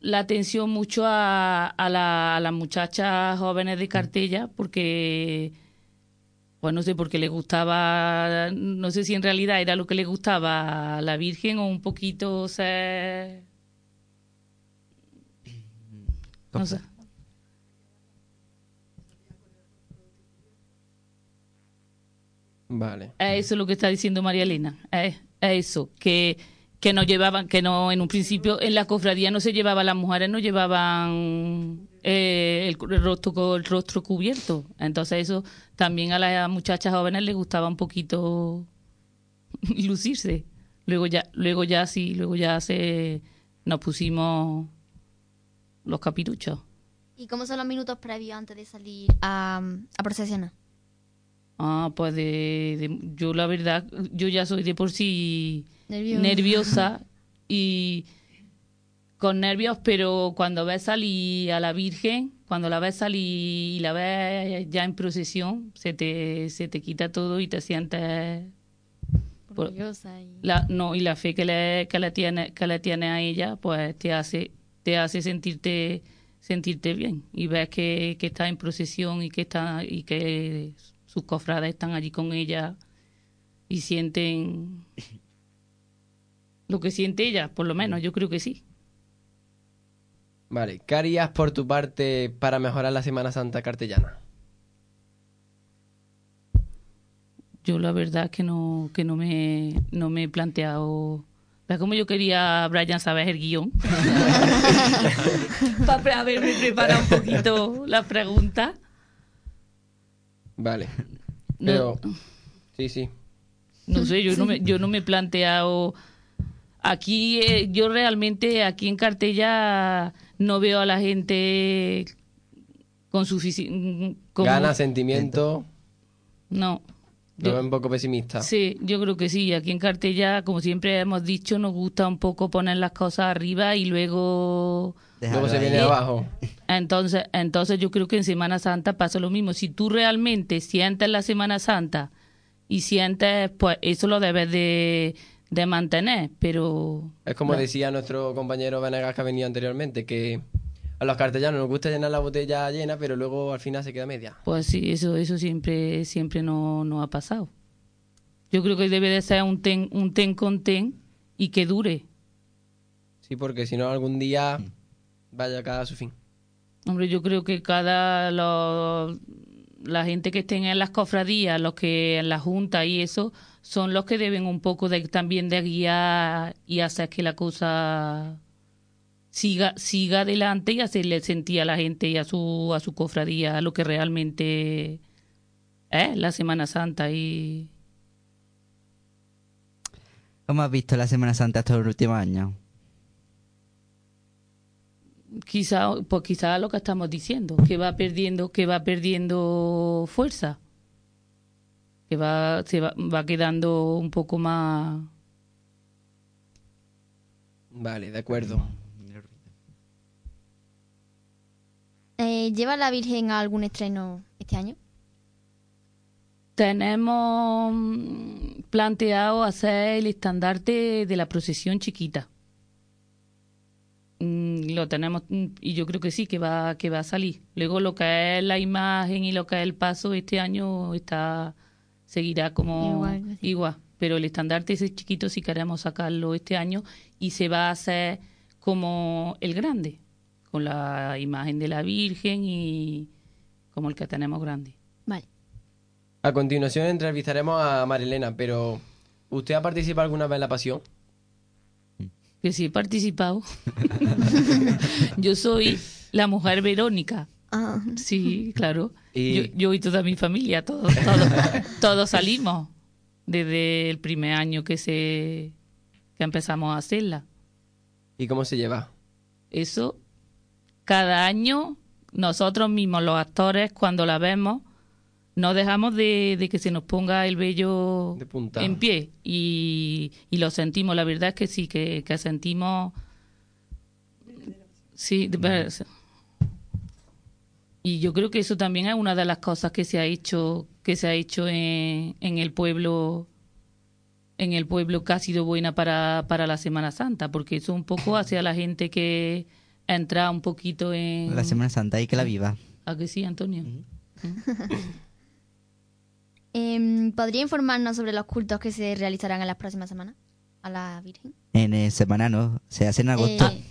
la atención mucho a, a, la, a las muchachas jóvenes de Cartella porque pues no sé, porque le gustaba, no sé si en realidad era lo que le gustaba a la Virgen o un poquito ser... No sé. Vale. eso lo que está diciendo María Elena. Es, eso, que, que no llevaban, que no, en un principio en la cofradía no se llevaba, las mujeres no llevaban eh, el, rostro, el rostro cubierto. Entonces eso también a las muchachas jóvenes les gustaba un poquito lucirse. Luego ya, luego ya sí, luego ya se nos pusimos los capiruchos. ¿Y cómo son los minutos previos antes de salir a, a procesionar? Ah, pues de, yo la verdad, yo ya soy de por sí nerviosa. y con nervios, pero cuando ves salir a la Virgen, cuando la ves salir y la ves ya en procesión, se te, se te quita todo y te sientes orgullosa y... la, no y la fe que le, que le tiene que le tiene a ella pues te hace te hace sentirte sentirte bien. Y ves que, que está en procesión y que está y que sus cofrades están allí con ella y sienten lo que siente ella por lo menos yo creo que sí Vale, ¿qué harías por tu parte para mejorar la Semana Santa cartellana? Yo la verdad es que no, que no me, no me he planteado. ¿Ves como yo quería, Brian, saber el guion? para haberme preparado un poquito la pregunta. Vale. Pero. Sí, sí. No sé, yo no me, yo no me he planteado. Aquí, eh, yo realmente, aquí en Cartella no veo a la gente con suficiente... Gana, sentimiento. No. Veo un poco pesimista. Sí, yo creo que sí. Aquí en Cartella, como siempre hemos dicho, nos gusta un poco poner las cosas arriba y luego... luego se viene abajo. Entonces, entonces yo creo que en Semana Santa pasa lo mismo. Si tú realmente sientes la Semana Santa y sientes, pues eso lo debes de, de mantener, pero... Es como decía nuestro compañero Venegas que ha venido anteriormente, que a los cartellanos nos gusta llenar la botella llena, pero luego al final se queda media. Pues sí, eso eso siempre siempre no, no ha pasado. Yo creo que debe de ser un ten, un ten con ten y que dure. Sí, porque si no algún día vaya a cada su fin. Hombre, yo creo que cada... la gente que estén en las cofradías, los que en la junta y eso, son los que deben un poco también de guiar y hacer que la cosa siga siga adelante y hacerle sentir a la gente y a su a su cofradía lo que realmente es la Semana Santa y ¿Cómo has visto la Semana Santa estos últimos años? Quizá, pues quizá lo que estamos diciendo, que va perdiendo, que va perdiendo fuerza que va, se va, va quedando un poco más... Vale, de acuerdo. Eh, ¿Lleva la Virgen a algún estreno este año? Tenemos mm, planteado hacer el estandarte de la procesión chiquita. Mm, lo tenemos mm, y yo creo que sí que va que va a salir. Luego lo que es la imagen y lo que es el paso este año está seguirá como igual, pero el estandarte ese chiquito si queremos sacarlo este año y se va a hacer como el grande, con la imagen de la Virgen y como el que tenemos grande. Vale. A continuación entrevistaremos a Marilena, pero ¿usted ha participado alguna vez en La Pasión? Que sí he participado. Yo soy la mujer Verónica. Ah. Sí, claro. Yo, y toda mi familia, todos, todos, salimos desde el primer año que se que empezamos a hacerla. ¿Y cómo se lleva? Eso, cada año, nosotros mismos, los actores, cuando la vemos, no dejamos de, que se nos ponga el vello en pie y, y, lo sentimos. La verdad es que sí, que, que sentimos... Sí, de, y yo creo que eso también es una de las cosas que se ha hecho que se ha hecho en, en el pueblo en el pueblo que ha sido buena para, para la Semana Santa porque eso un poco hace a la gente que entra un poquito en la Semana Santa y que la viva. ¿a que sí Antonio? Em, ¿podría informarnos sobre los cultos que se realizarán en las próximas semanas a la Virgen? en eh, semana no se hace en agosto. eh,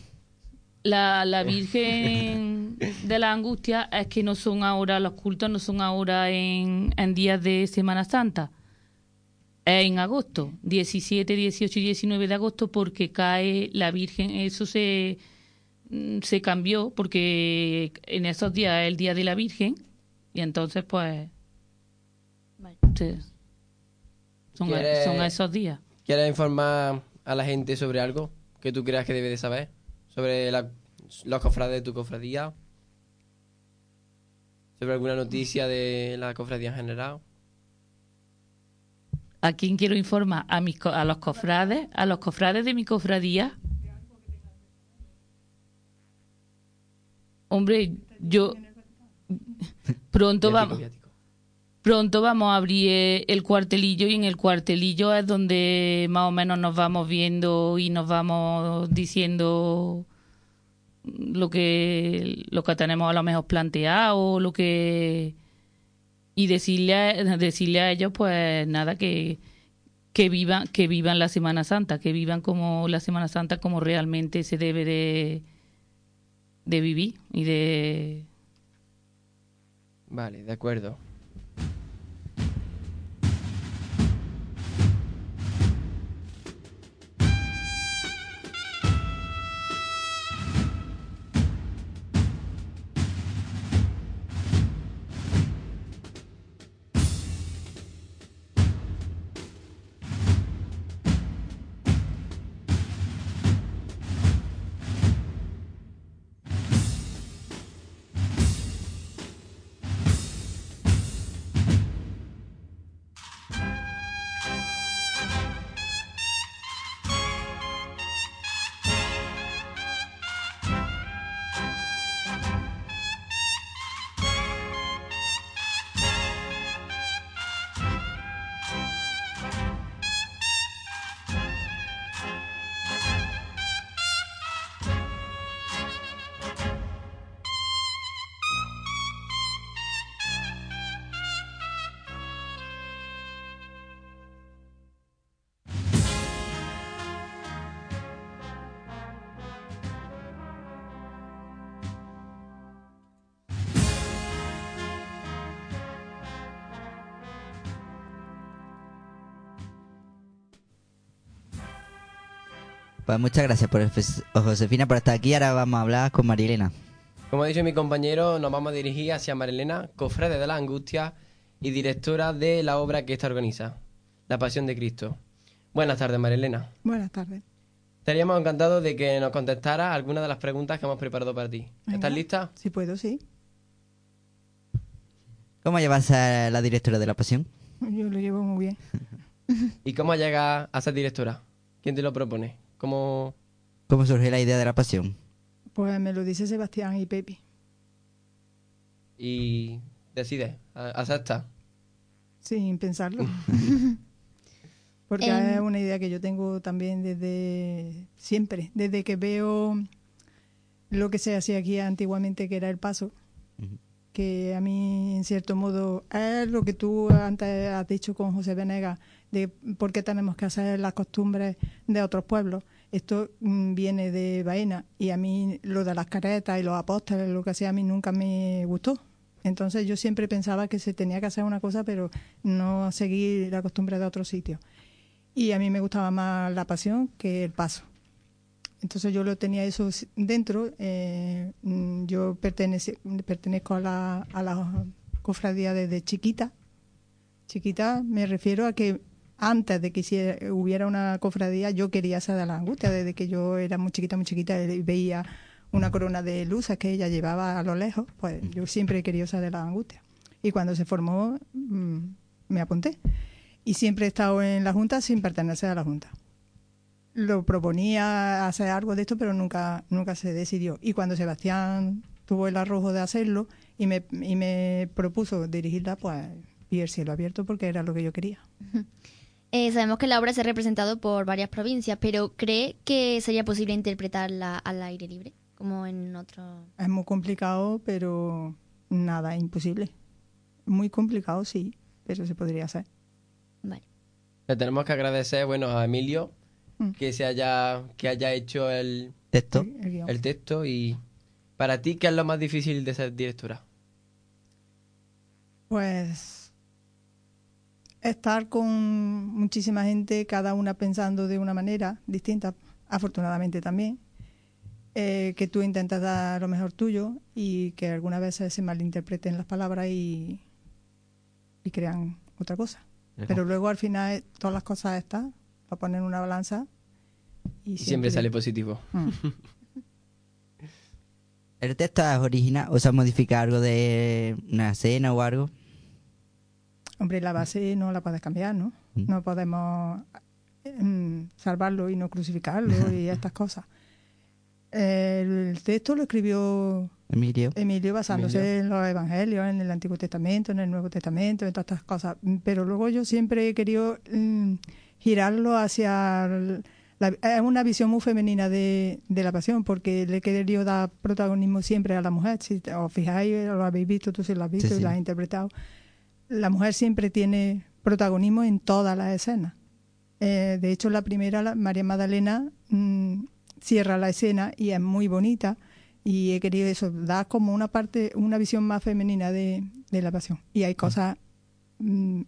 la, la Virgen de la Angustia es que no son ahora, los cultos no son ahora en, en días de Semana Santa, es en agosto, 17, 18 y 19 de agosto, porque cae la Virgen, eso se, mm, se cambió, porque en esos días es el Día de la Virgen, y entonces pues... son, son esos días. ¿Quieres informar a la gente sobre algo que tú creas que debe de saber? sobre la, los cofrades de tu cofradía, sobre alguna noticia de la cofradía en general. ¿A quién quiero informar? A, mis, a los cofrades, a los cofrades de mi cofradía. Hombre, yo pronto vamos pronto vamos a abrir el cuartelillo y en el cuartelillo es donde más o menos nos vamos viendo y nos vamos diciendo lo que lo que tenemos a lo mejor planteado, lo que y decirle a, decirle a ellos pues nada que que vivan que vivan la Semana Santa, que vivan como la Semana Santa como realmente se debe de de vivir y de Vale, de acuerdo. Pues muchas gracias por Josefina por estar aquí. Ahora vamos a hablar con Marilena. Como ha dicho mi compañero, nos vamos a dirigir hacia Marilena, cofrade de la angustia y directora de la obra que esta organiza, La Pasión de Cristo. Buenas tardes, Marilena. Buenas tardes. Estaríamos encantados de que nos contestara algunas de las preguntas que hemos preparado para ti. ¿Estás lista? Si puedo, sí. ¿Cómo llevas a la directora de La Pasión? Yo lo llevo muy bien. ¿Y cómo llegas a ser directora? ¿Quién te lo propone? ¿Cómo... ¿Cómo surge la idea de la pasión? Pues me lo dice Sebastián y Pepi. ¿Y decide? ¿Acepta? Sin pensarlo. Porque es una idea que yo tengo también desde siempre, desde que veo lo que se hacía aquí antiguamente, que era el paso, que a mí, en cierto modo, es lo que tú antes has dicho con José Venegas, de por qué tenemos que hacer las costumbres de otros pueblos. Esto mm, viene de Baena y a mí lo de las caretas y los apóstoles, lo que hacía a mí nunca me gustó. Entonces yo siempre pensaba que se tenía que hacer una cosa, pero no seguir la costumbre de otro sitio. Y a mí me gustaba más la pasión que el paso. Entonces yo lo tenía eso dentro. Eh, mm, yo pertenezco a la, a la cofradía desde chiquita. Chiquita me refiero a que antes de que hubiera una cofradía, yo quería ser de la angustia, desde que yo era muy chiquita, muy chiquita, y veía una corona de luces que ella llevaba a lo lejos, pues yo siempre he querido ser de la angustia. Y cuando se formó, mm, me apunté. Y siempre he estado en la Junta sin pertenecer a la Junta. Lo proponía hacer algo de esto, pero nunca, nunca se decidió. Y cuando Sebastián tuvo el arrojo de hacerlo y me, y me propuso dirigirla, pues vi el cielo abierto porque era lo que yo quería. Eh, sabemos que la obra se ha representado por varias provincias, pero ¿cree que sería posible interpretarla al aire libre, como en otro...? Es muy complicado, pero nada, imposible. Muy complicado, sí, pero se podría hacer. Vale. Le tenemos que agradecer, bueno, a Emilio mm. que se haya que haya hecho el texto, el texto y para ti, ¿qué es lo más difícil de ser directora? Pues estar con muchísima gente, cada una pensando de una manera distinta, afortunadamente también, eh, que tú intentas dar lo mejor tuyo y que algunas veces se malinterpreten las palabras y, y crean otra cosa. Pero luego al final todas las cosas están para poner una balanza y siempre, sale positivo. Mm. ¿El texto es original o sea modifica algo de una escena o algo? Hombre, la base no la puedes cambiar, ¿no? Mm. No podemos mm, salvarlo y no crucificarlo y estas cosas. El texto lo escribió Emilio. Emilio basándose en los evangelios, en el Antiguo Testamento, en el Nuevo Testamento, en todas estas cosas. Pero luego yo siempre he querido mm, girarlo hacia es una visión muy femenina de, la pasión, porque le he querido dar protagonismo siempre a la mujer. Si os fijáis, lo habéis visto, tú sí lo has visto y lo has interpretado. La mujer siempre tiene protagonismo en todas las escenas. Eh, de hecho, la primera, María Magdalena, mm, cierra la escena y es muy bonita. Y he querido eso, dar como una parte, una visión más femenina de, la pasión. Y hay cosas mm,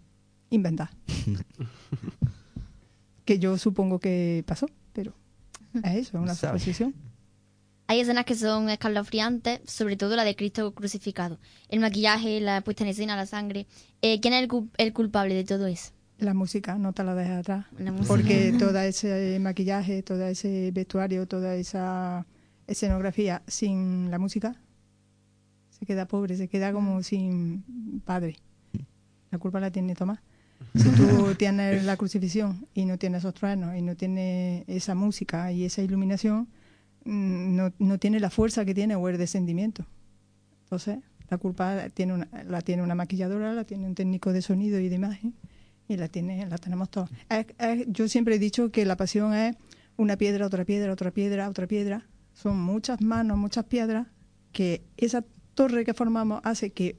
inventadas. que yo supongo que pasó, pero es eso, es una suposición. Hay escenas que son escalofriantes, sobre todo la de Cristo crucificado. El maquillaje, la puesta en escena, la sangre. Eh, ¿Quién es el, culpable de todo eso? La música, no te la dejes atrás. Porque todo ese maquillaje, todo ese vestuario, toda esa escenografía sin la música, se queda pobre, se queda como sin padre. La culpa la tiene Tomás. Si tú tienes la crucifixión y no tienes esos truenos y no tienes esa música y esa iluminación, no, no tiene la fuerza que tiene o el descendimiento. Entonces, la culpa tiene una, la tiene una maquilladora, la tiene un técnico de sonido y de imagen y la tiene la tenemos todos. yo siempre he dicho que la pasión es una piedra, otra piedra, otra piedra, otra piedra. Son muchas manos, muchas piedras que esa torre que formamos hace que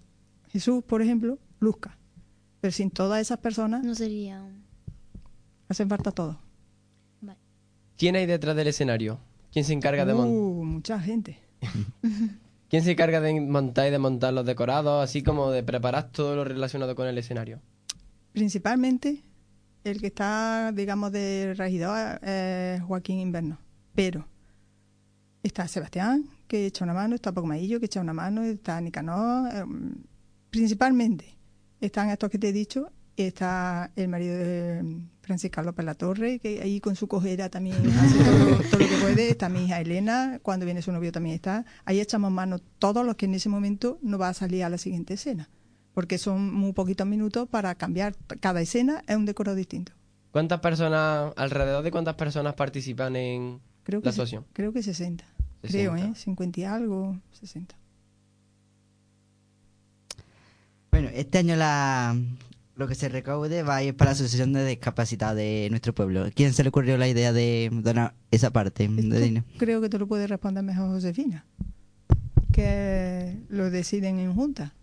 Jesús, por ejemplo, luzca. Pero sin todas esas personas... No sería... Hacen falta todo. ¿Quién hay detrás del escenario? ¿Quién se encarga de montar? Uh, mucha gente. ¿Quién se encarga de montar y de montar los decorados, así como de preparar todo lo relacionado con el escenario? Principalmente el que está, digamos, de regidor es Joaquín Inverno. Pero está Sebastián, que echa una mano, está Pocmaillo, que echa una mano, está Nicanor. Eh, principalmente están estos que te he dicho, está el marido de Francisco López La Torre, que ahí con su cojera también hace todo, lo que puede, está mi hija Elena, cuando viene su novio también está, ahí echamos mano todos los que en ese momento no va a salir a la siguiente escena, porque son muy poquitos minutos para cambiar, cada escena es un decoro distinto. ¿Cuántas personas, alrededor de cuántas personas participan en creo la asociación? creo que 60, 60. creo, ¿eh? 50 y algo, 60. Bueno, este año la, lo que se recaude va a ir para la Asociación de Discapacidad de nuestro pueblo. ¿Quién se le ocurrió la idea de donar esa parte de dinero? Creo que te lo puede responder mejor Josefina, que lo deciden en junta.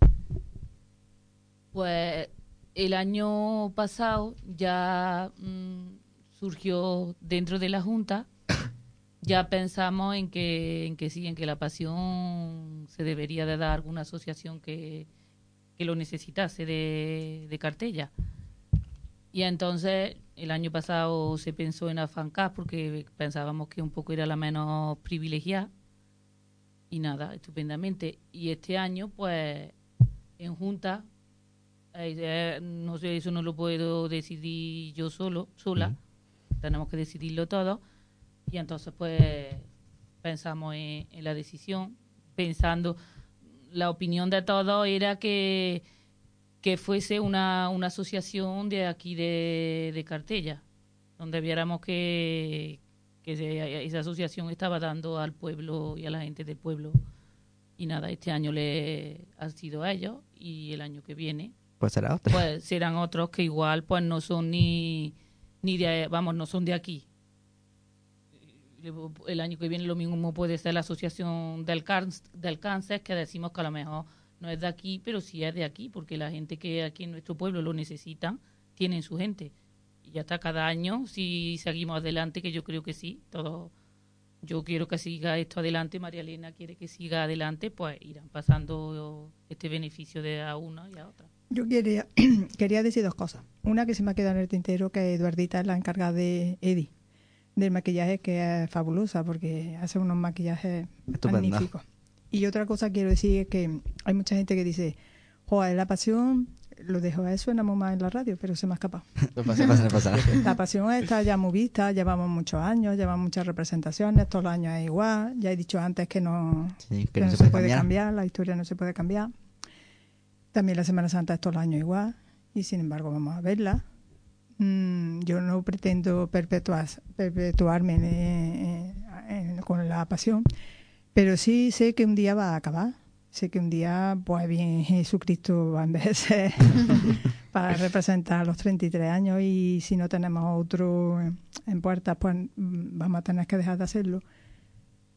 Pues el año pasado ya mm, surgió dentro de la junta, ya pensamos en que, en que sí, en que la pasión se debería de dar a alguna asociación que que lo necesitase de, cartella. Y entonces el año pasado se pensó en Afancas porque pensábamos que un poco era la menos privilegiada. Y nada, estupendamente. Y este año, pues, en Junta, eh, no sé, eso no lo puedo decidir yo solo, sola. Tenemos que decidirlo todo. Y entonces, pues, pensamos en la decisión, pensando la opinión de todos era que, que fuese una, una asociación de aquí de, de Cartella, donde viéramos que, que esa asociación estaba dando al pueblo y a la gente del pueblo. Y nada, este año le ha sido a ellos y el año que viene pues será Pues serán otros que igual pues no son ni ni de vamos, no son de aquí el año que viene lo mismo puede ser la asociación del, del cáncer, que decimos que a lo mejor no es de aquí, pero sí es de aquí, porque la gente que aquí en nuestro pueblo lo necesitan, tienen su gente. Y ya está cada año, si seguimos adelante, que yo creo que sí, todo yo quiero que siga esto adelante, María Elena quiere que siga adelante, pues irán pasando este beneficio de a una y a otra. Yo quería, quería decir dos cosas. Una que se me ha quedado en el tintero, que Eduardita es la encargada de Edi del maquillaje que es fabulosa porque hace unos maquillajes magníficos. Y otra cosa quiero decir es que hay mucha gente que dice, joder, la pasión, lo dejo a eso más en la radio, pero se me ha escapado. No pasa, no pasa, La pasión está ya muy vista, llevamos muchos años, llevamos muchas representaciones, todos los años es igual. Ya he dicho antes que no, que no, se, puede, cambiar. la historia no se puede cambiar. También la Semana Santa es todos los años igual, y sin embargo vamos a verla. Mm, yo no pretendo perpetuar, perpetuarme con la pasión, pero sí sé que un día va a acabar. Sé que un día, pues bien, Jesucristo va a envejecer para representar los 33 años y si no tenemos otro en puertas, pues vamos a tener que dejar de hacerlo.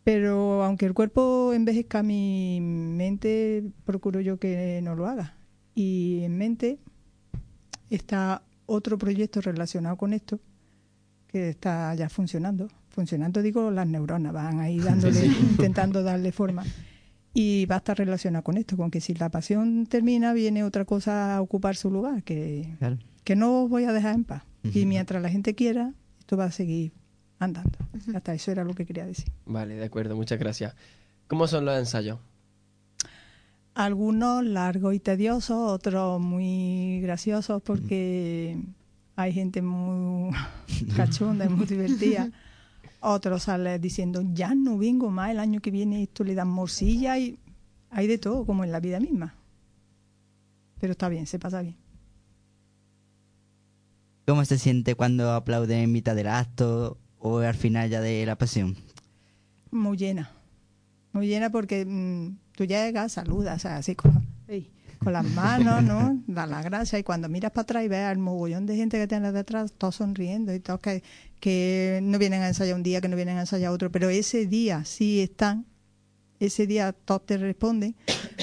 Pero aunque el cuerpo envejezca, mi mente procuro yo que no lo haga. Y en mente está otro proyecto relacionado con esto que está ya funcionando. Funcionando, digo, las neuronas van ahí dándole, intentando darle forma. Y va a estar relacionado con esto, con que si la pasión termina, viene otra cosa a ocupar su lugar, que, que no os voy a dejar en paz. Y mientras la gente quiera, esto va a seguir andando. Hasta eso era lo que quería decir. Vale, de acuerdo, muchas gracias. ¿Cómo son los ensayos? Algunos largos y tediosos, otros muy graciosos porque hay gente muy cachonda y muy divertida. Otros salen diciendo, ya no vengo más, el año que viene esto le dan morcilla y hay de todo, como en la vida misma. Pero está bien, se pasa bien. ¿Cómo se siente cuando aplauden en mitad del acto o al final ya de la pasión? Muy llena, muy llena porque mm, tú llegas, saludas, así con, con las manos, ¿no? Da la gracia y cuando miras para atrás y ves al mogollón de gente que tienes detrás, todos sonriendo y todos que, que no vienen a ensayar un día, que no vienen a ensayar otro, pero ese día sí están, ese día todos te responden,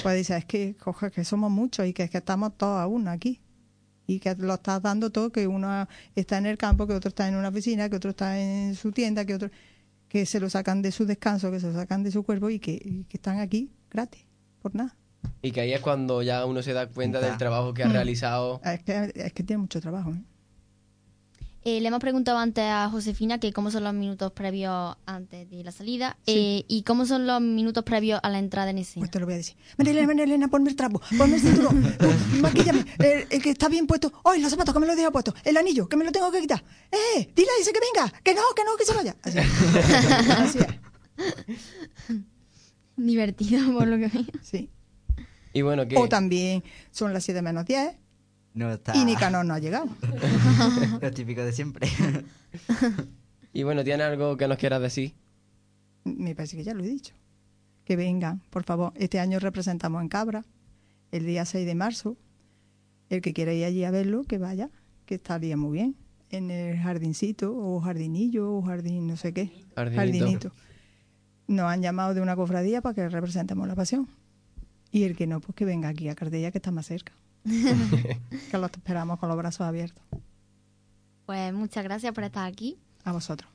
pues dices, es que, coja, que somos muchos y que, es que estamos todos a uno aquí y que lo estás dando todo, que uno está en el campo, que otro está en una oficina, que otro está en su tienda, que otro que se lo sacan de su descanso, que se lo sacan de su cuerpo y que, están aquí gratis, por nada. Y que ahí es cuando ya uno se da cuenta del trabajo que ha mm. realizado. Es que, es que tiene mucho trabajo. ¿eh? Eh, le hemos preguntado antes a Josefina que cómo son los minutos previos antes de la salida eh, y cómo son los minutos previos a la entrada en escena. Pues te lo voy a decir. María Elena, María Elena, ponme el trapo, ponme el cinturón, maquillame, el, que está bien puesto. ¡Ay, los zapatos que me los deja puesto! El anillo, que me lo tengo que quitar. ¡Eh! Dile, dice que venga, que no, que no, que se vaya. Así, Así es. Divertido, por lo que veo. Sí. Y bueno, ¿qué? O también son las 7 menos 10 no está... Y Nicanor no ha llegado. Lo típico de siempre. y bueno, ¿tiene algo que nos quieras decir? Me parece que ya lo he dicho. Que vengan, por favor. Este año representamos en Cabra, el día 6 de marzo. El que quiera ir allí a verlo, que vaya, que estaría muy bien. En el jardincito, o jardinillo, o jardín, no sé qué. Jardinito. Nos han llamado de una cofradía para que representemos la pasión. Y el que no, pues que venga aquí a Cardella, que está más cerca. que lo esperamos con los brazos abiertos. Pues muchas gracias por estar aquí. A vosotros.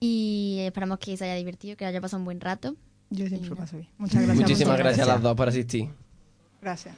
Y esperamos que se haya divertido, que haya pasado un buen rato. Yo siempre lo paso bien. Muchas gracias. Muchísimas gracias a las dos por asistir. Gracias.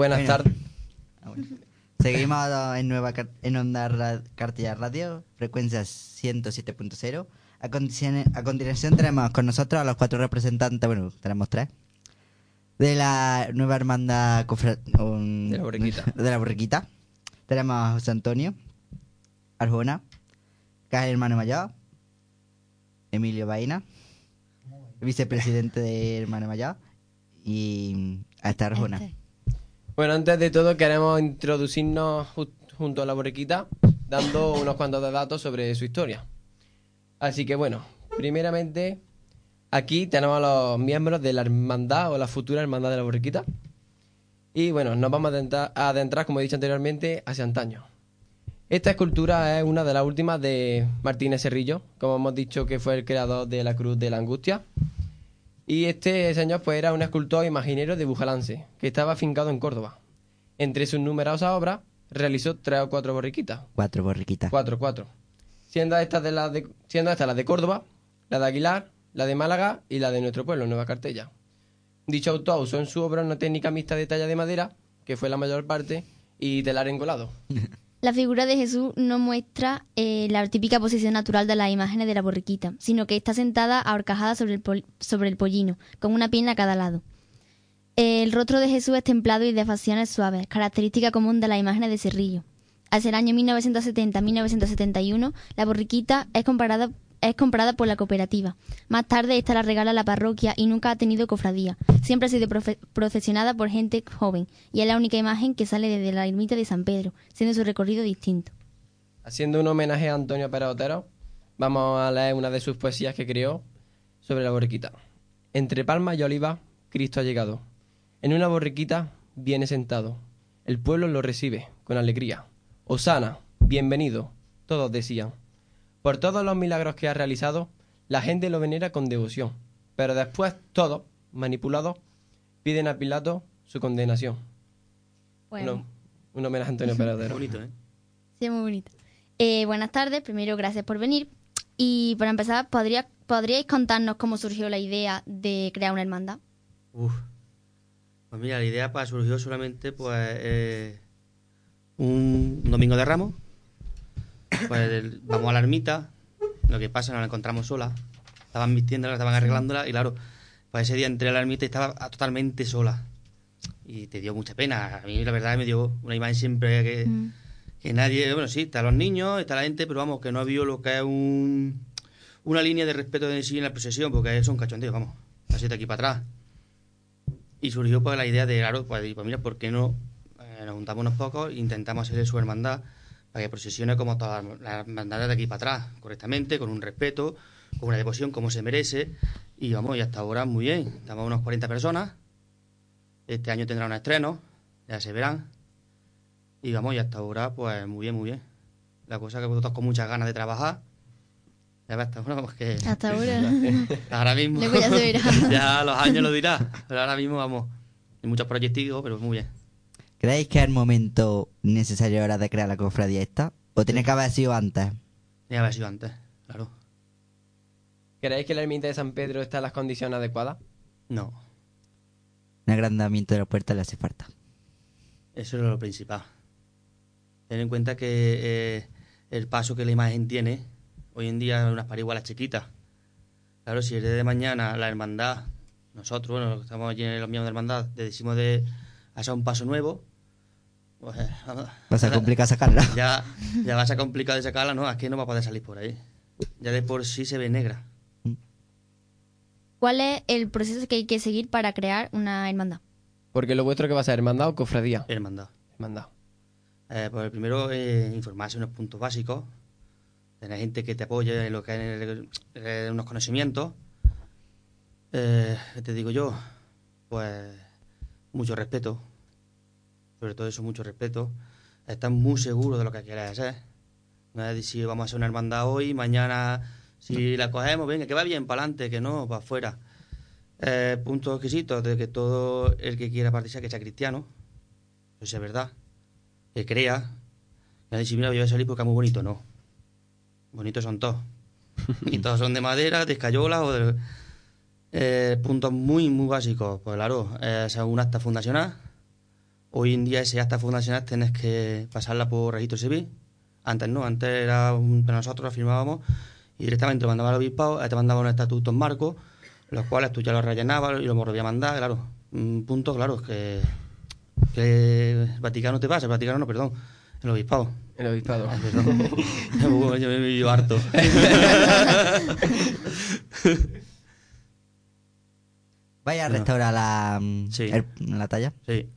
Buenas tardes. Ah, Seguimos en Nueva en Onda Cartilla Radio, frecuencia 107.0. A, a continuación tenemos con nosotros a los cuatro representantes, bueno, tenemos tres, de la nueva hermandad de la borriquita. De la borriquita. Tenemos a José Antonio, Arjona, que es el hermano mayor, Emilio Vaina, vicepresidente de Hermano Mayor, y hasta Arjona. Este. Bueno, antes de todo queremos introducirnos junto a la borriquita dando unos cuantos datos sobre su historia. Así que bueno, primeramente aquí tenemos a los miembros de la hermandad o la futura hermandad de la borriquita. Y bueno, nos vamos a adentrar, como he dicho anteriormente, hacia antaño. Esta escultura es una de las últimas de Martínez Cerrillo, como hemos dicho que fue el creador de la Cruz de la Angustia. Y este señor pues era un escultor imaginero de Bujalance, que estaba afincado en Córdoba. Entre sus numerosas obras, realizó tres o cuatro borriquitas. Cuatro borriquitas. Cuatro, cuatro. Siendo estas, de las de, siendo estas las de Córdoba, la de Aguilar, la de Málaga y la de nuestro pueblo, Nueva Cartella. Dicho autor usó en su obra una técnica mixta de talla de madera, que fue la mayor parte, y telar engolado. La figura de Jesús no muestra eh, la típica posición natural de las imágenes de la borriquita, sino que está sentada ahorcajada sobre el, sobre el pollino, con una pierna a cada lado. El rostro de Jesús es templado y de facciones suaves, característica común de las imágenes de Cerrillo. Hacia el año 1970-1971, la borriquita es comparada es comprada por la cooperativa. Más tarde esta la regala la parroquia y nunca ha tenido cofradía. Siempre ha sido procesionada por gente joven y es la única imagen que sale desde la ermita de San Pedro, siendo su recorrido distinto. Haciendo un homenaje a Antonio Pérez Otero, vamos a leer una de sus poesías que creó sobre la borriquita. Entre palmas y oliva, Cristo ha llegado. En una borriquita viene sentado. El pueblo lo recibe con alegría. Osana, bienvenido, todos decían. Por todos los milagros que ha realizado, la gente lo venera con devoción, pero después todos, manipulados, piden a Pilato su condenación. Bueno. un homenaje a Antonio Peradero. bonito, ¿eh? Sí, muy bonito. Eh, buenas tardes, primero gracias por venir. Y para empezar, ¿podría, ¿podríais contarnos cómo surgió la idea de crear una hermandad? Uf. Pues mira, la idea pues, surgió solamente pues eh, un domingo de Ramos, pues vamos a la ermita, lo que pasa, nos la encontramos sola. Estaban vistiéndola, estaban arreglándola y claro, pues ese día entré a la ermita y estaba totalmente sola. Y te dio mucha pena. A mí la verdad me dio una imagen siempre que, mm. que nadie, bueno, sí, están los niños, está la gente, pero vamos, que no ha habido lo que es un, una línea de respeto de sí en la procesión, porque es un cachondeo, vamos, así de aquí para atrás. Y surgió pues la idea de, claro, pues, pues mira, ¿por qué no eh, nos juntamos unos pocos e intentamos hacer su hermandad? Para que procesione como todas las hermandades de aquí para atrás, correctamente, con un respeto, con una devoción como se merece. Y vamos, y hasta ahora muy bien. Estamos unos 40 personas. Este año tendrá un estreno, ya se verán. Y vamos, y hasta ahora, pues muy bien, muy bien. La cosa que vosotros con muchas ganas de trabajar. Ya hasta ahora, pues que. Hasta ahora. ahora mismo. Luego ya se verá. ya los años lo dirá. Pero ahora mismo, vamos. Hay muchos proyectos, pero muy bien. ¿Creéis que es el momento necesario ahora de crear la cofradía esta? ¿O tiene que haber sido antes? Tiene que haber sido antes, claro. ¿Creéis que la ermita de San Pedro está en las condiciones adecuadas? No. Un agrandamiento de la puerta le hace falta. Eso es lo principal. Ten en cuenta que eh, el paso que la imagen tiene, hoy en día es unas parihuelas chiquitas. Claro, si el día de mañana la hermandad, nosotros, bueno, que estamos allí en los miembros de la hermandad, decimos de hacer un paso nuevo, pues, vas a complicar sacarla. Ya, ya va a ser complicado de sacarla, no, es que no va a poder salir por ahí. Ya de por sí se ve negra. ¿Cuál es el proceso que hay que seguir para crear una hermandad? Porque lo vuestro que va a ser hermandad o cofradía. Hermandad. Hermandad. Eh, pues el primero es informarse unos puntos básicos, tener gente que te apoye en lo que es unos conocimientos. Eh, te digo yo? Pues mucho respeto, sobre todo eso, mucho respeto. Estar muy seguro de lo que quieres hacer. No es decir, vamos a hacer una hermandad hoy, mañana si la cogemos, venga, que va bien, para adelante, que no, para afuera. Eh, puntos exquisitos de que todo el que quiera participar, que sea cristiano, eso es verdad, que crea, que decir, mira, yo voy a salir porque es muy bonito, no. Bonitos son todos. y todos son de madera, de escayola o de... Eh, puntos muy, muy básicos. Pues claro, es un acta fundacional. Hoy en día ese acta fundacional tienes que pasarla por registro civil. Antes no, antes era un, nosotros la firmábamos y directamente lo mandaba al obispado, te mandaba unos estatutos marcos, los cuales tú ya los rellenabas y los volvías a mandar, claro. Un punto, claro, es que, que el Vaticano te pasa, el Vaticano no, perdón, el obispado. El obispado. Ah, yo me vivo harto. ¿Vaya a restaurar la, la talla? Sí.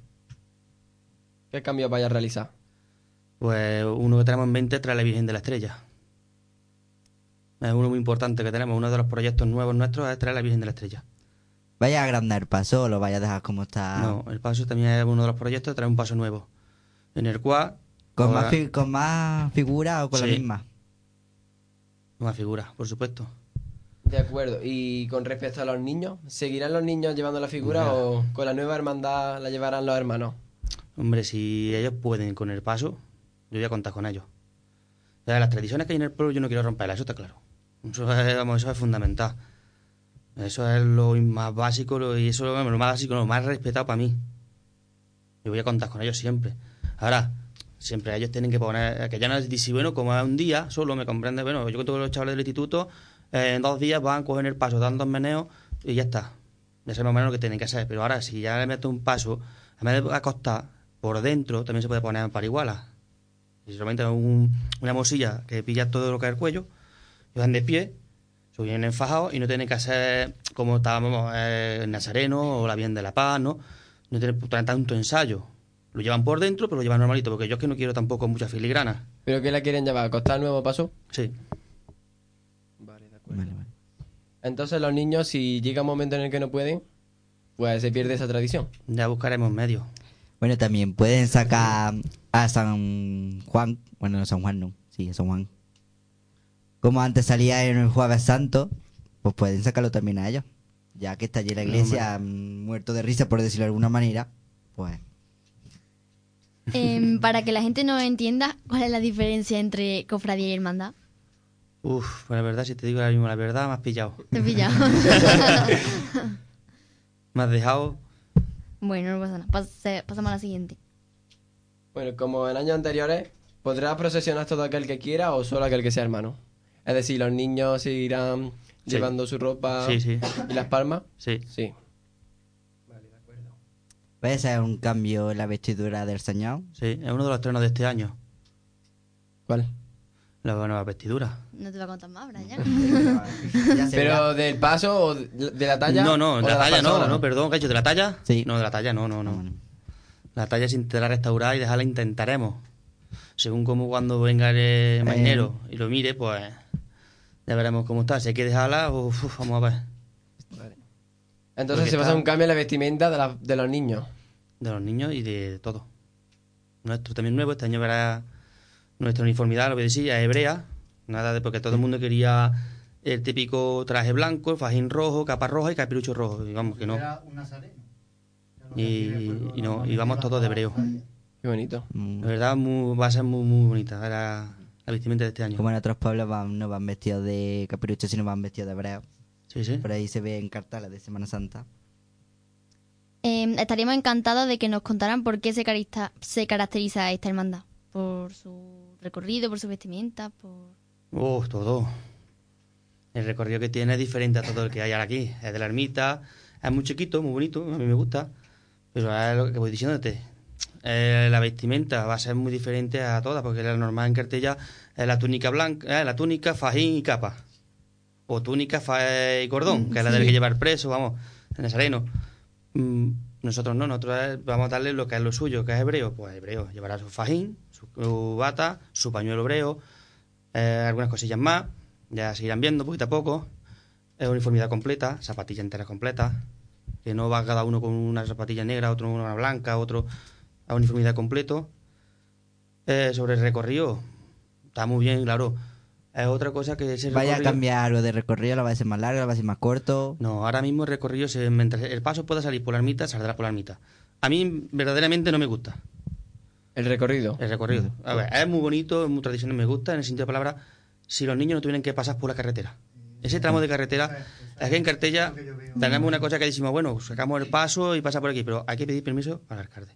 ¿Qué cambios vaya a realizar? Pues uno que tenemos en mente trae la Virgen de la Estrella. Es uno muy importante que tenemos. Uno de los proyectos nuevos nuestros es traer la Virgen de la Estrella. ¿Vaya a agrandar el paso o lo vaya a dejar como está? No, el paso también es uno de los proyectos, traer un paso nuevo. En el cual... ¿Con, más, con más figura o con la misma? Con más figura, por supuesto. De acuerdo. Y con respecto a los niños, ¿seguirán los niños llevando la figura o con la nueva hermandad la llevarán los hermanos? Hombre, si ellos pueden con el paso, yo voy a contar con ellos. las tradiciones que hay en el pueblo yo no quiero romperlas, eso está claro. Eso es, eso es fundamental. Eso es lo más básico y eso es lo más básico, lo más respetado para mí. Yo voy a contar con ellos siempre. Ahora, siempre ellos tienen que poner, que ya no es decir, bueno, como es un día, solo me comprende, bueno, yo con los chavales del instituto, en dos días van, a coger el paso, dan dos meneos y ya está. Ya sé más menos lo que tienen que hacer. Pero ahora, si ya le meto un paso, a vez de acostar por dentro, también se puede poner en pariguala. Y solamente un, una mosilla que pilla todo lo que es el cuello, van de pie, se vienen enfajados y no tienen que hacer como estábamos eh, en Nazareno o la Bien de la Paz, ¿no? No tienen tanto ensayo. Lo llevan por dentro, pero lo llevan normalito, porque yo es que no quiero tampoco mucha filigrana. ¿Pero qué la quieren llevar? ¿Costar nuevo paso? Sí. Vale, de acuerdo. Entonces los niños, si llega un momento en el que no pueden, pues se pierde esa tradición. Ya buscaremos medios. Bueno, también pueden sacar a San Juan, bueno, no San Juan no, sí, a San Juan, como antes salía en el Jueves Santo, pues pueden sacarlo también a ellos. Ya que está allí la iglesia mm, muerto de risa, por decirlo de alguna manera, pues... Em, para que la gente no entienda, ¿cuál es la diferencia entre cofradía y hermandad? Uf, pues la verdad, si te digo ahora mismo la verdad, me has pillado. Te he pillado. me has dejado. Bueno, no pasa nada. pasamos a la siguiente. Bueno, como en años anteriores, ¿podrá procesionar todo aquel que quiera o solo aquel que sea hermano? Es decir, los niños seguirán llevando su ropa y las palmas. Sí. Sí. Vale, de acuerdo. ¿Puede ser un cambio en la vestidura del Señor? Sí, es uno de los estrenos de este año. ¿Cuál? La nueva vestidura. No te va a contar más, Brian. ¿Pero del paso o de la talla? No, no, de la, talla no, no, perdón, ¿qué ¿De la talla? Sí. No, de la talla no, no, no. La talla sin te la restaurar y dejarla intentaremos. Según como cuando venga el eh. marinero y lo mire, pues ya veremos cómo está. Si hay que dejarla, vamos a ver. Entonces se va a hacer un cambio en la vestimenta de, de, los niños. De los niños y de todo. nuestro también nuevo. Este año verá nuestra uniformidad, lo que decía, hebrea. Nada de porque todo el mundo quería el típico traje blanco, el fajín rojo, capa roja y capirucho rojo. Y vamos, que no. Y, no, y vamos todos de hebreo. Qué bonito. De verdad, va a ser muy, muy bonita la, la, vestimenta de este año. Como en otros pueblos van, no van vestidos de capirucho, sino van vestidos de hebreo. Sí, sí. Por ahí se ve en cartales de Semana Santa. Eh, estaríamos encantados de que nos contaran por qué se, se caracteriza esta hermandad. Por su recorrido, por su vestimenta, por... Oh, todo. El recorrido que tiene es diferente a todo el que hay ahora aquí. Es de la ermita, es muy chiquito, muy bonito, a mí me gusta. Pero es lo que voy diciéndote. Eh, la vestimenta va a ser muy diferente a todas, porque la normal en cartella es la túnica blanca, eh, la túnica, fajín y capa. O túnica, fajín y cordón, que es la del que lleva el preso, vamos, el nazareno. Mm, nosotros no, nosotros vamos a darle lo que es lo suyo, que es hebreo. Pues hebreo, llevará su fajín, su, bata, su pañuelo hebreo, eh, algunas cosillas más, ya se irán viendo poquito a poco. Es uniformidad completa, zapatilla entera completa, que no va cada uno con una zapatilla negra, otro con una blanca, otro a uniformidad completo. Eh, sobre el recorrido, está muy bien, claro. Es otra cosa que se ¿Vaya a cambiar algo de recorrido? ¿La va a ser más larga? ¿La va a ser más corto? No, ahora mismo el recorrido, se, mientras el paso pueda salir por la ermita, saldrá por la ermita. A mí verdaderamente no me gusta. ¿El recorrido? El recorrido. A ver, es muy bonito, es muy tradicional, me gusta, en el sentido de palabra, si los niños no tuvieran que pasar por la carretera. Ese tramo de carretera, es que en Cartella tenemos una cosa que decimos, bueno, sacamos el paso y pasa por aquí, pero hay que pedir permiso al alcalde,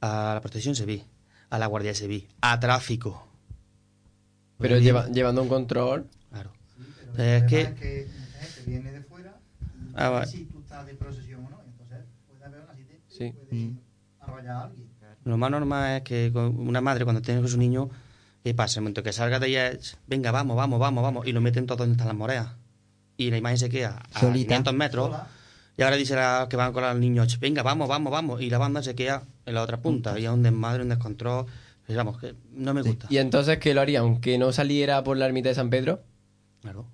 a la protección civil, a la guardia civil, a tráfico. Pero llevando un control. Claro. es que... viene de fuera ah, si tú estás de procesión o no, entonces puede haber una cita sí. puede mm. arrollar a alguien. Lo más normal es que una madre cuando tiene con su niño ¿Qué pasa? El momento que salga de ella, venga, vamos, vamos, vamos, vamos, y lo meten todo donde están las moreas. Y la imagen se queda a 500 metros. Y ahora dice la, que van con los niños, venga, vamos, vamos, vamos. Y la banda se queda en la otra punta. Y es un desmadre, un descontrol. Digamos pues que no me gusta. ¿Y entonces qué lo harían? ¿Que no saliera por la ermita de San Pedro? Claro.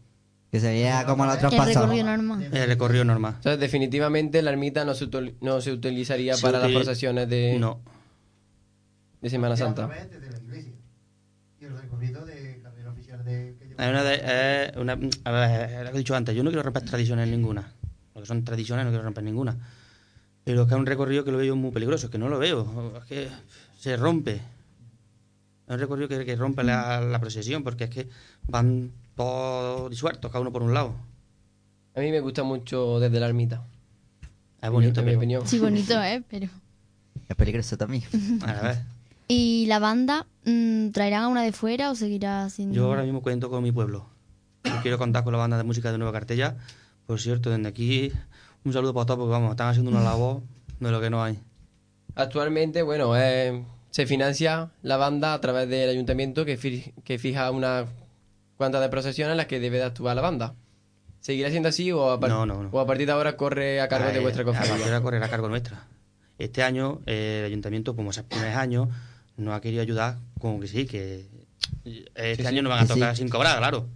Que sería como la otra El recorrido normal. El recorrido normal. Entonces, definitivamente la ermita no se, no se utilizaría para las procesiones de, no. De Semana Santa de carrera oficial de... Hay una, de, eh, una a ver, lo que he dicho antes, yo no quiero romper tradiciones ninguna. Lo que son tradiciones no quiero romper ninguna. Pero es que es un recorrido que lo veo muy peligroso, es que no lo veo, es que se rompe. Es un recorrido que, que rompe la, la, procesión, porque es que van todos disueltos, cada uno por un lado. A mí me gusta mucho desde la ermita. Es bonito, en mi opinión. Sí, bonito, ¿eh? Pero... Es peligroso también. A ver. ¿Y la banda mm, traerán a una de fuera o seguirá siendo...? Yo ahora mismo cuento con mi pueblo. Yo quiero contar con la banda de música de Nueva Cartella. Por cierto, desde aquí un saludo para todos porque vamos, están haciendo una labor de lo que no hay. Actualmente, bueno, eh, se financia la banda a través del ayuntamiento que, fija una cuanta de procesiones en las que debe de actuar la banda. ¿Seguirá siendo así o a, o a partir de ahora corre a cargo de vuestra conferencia? A partir de ahora corre a cargo nuestra. Este año eh, el ayuntamiento, como es el primer año, no ha querido ayudar, como que sí, que este año no van a tocar sin cobrar, claro,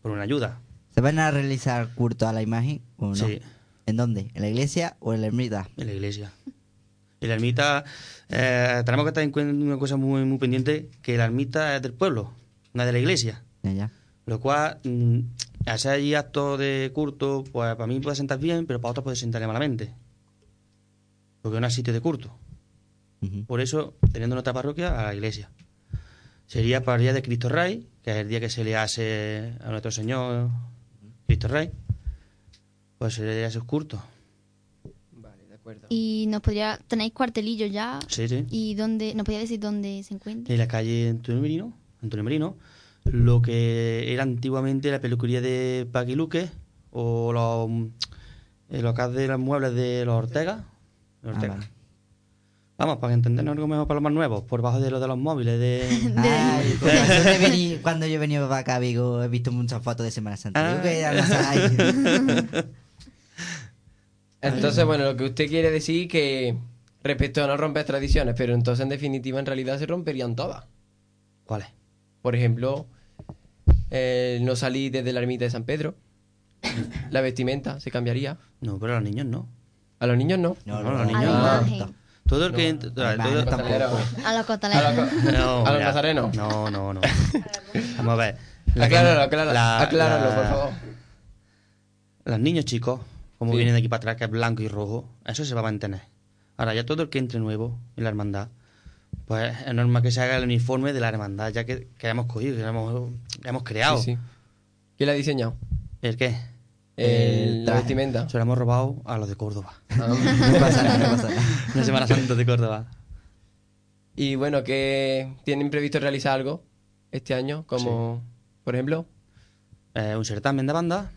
por una ayuda. ¿Se van a realizar culto a la imagen o no? Sí. ¿En dónde? ¿En la iglesia o en la ermita? En la iglesia. En la ermita eh, tenemos que estar en cuenta una cosa muy, muy pendiente, que la ermita es del pueblo, no es de la iglesia. Ya, ya. Lo cual, mm, hacer allí actos de culto, pues para mí puede sentar bien, pero para otros puede sentar malamente. Porque no es sitio de culto. Por eso, teniendo nuestra parroquia, a la iglesia. Sería para el día de Cristo Rey, que es el día que se le hace a nuestro Señor Cristo Rey, pues se le hace culto. Vale, de acuerdo. ¿Y nos podría, tenéis cuartelillo ya? Sí, sí. ¿Y dónde, nos podría decir dónde se encuentra? En la calle Antonio Merino, Antonio Merino, lo que era antiguamente la peluquería de Paquiluque o los, el local de los muebles de los Ortega. Los Ortega. Ah, Vamos, para entendernos algo mejor para los más nuevos, por bajo de lo de los móviles. De... Ay, cuando yo he venido para acá, Vigo, he visto muchas fotos de Semana Santa. Entonces, bueno, lo que usted quiere decir que respecto a no romper tradiciones, pero entonces en definitiva en realidad se romperían todas. ¿Cuáles? Por ejemplo, no salir desde la ermita de San Pedro. La vestimenta se cambiaría. No, pero a los niños no. ¿A los niños no? No, no, a los niños no. Todo el que... entra- No, todo- a los costaleros. A los costaleros. No, ¿A los mira, nazarenos? No, no, no. Vamos a ver. La- Acláralo, acláralo, la- acláralo, la- por favor. Los niños chicos, como Sí. vienen de aquí para atrás, que es blanco y rojo, eso se va a mantener. Ahora, ya todo el que entre nuevo en la hermandad, pues es normal que se haga el uniforme de la hermandad, ya que, que hemos cogido, que hemos, que hemos creado. Sí, sí. ¿Quién la ha diseñado? ¿El qué? El- la vestimenta. Se lo hemos robado a los de Córdoba. Ah. No pasa nada, no pasa nada. Una Semana Santa de Córdoba. Y bueno, que tienen previsto realizar algo este año, como por ejemplo. Eh, un certamen de banda,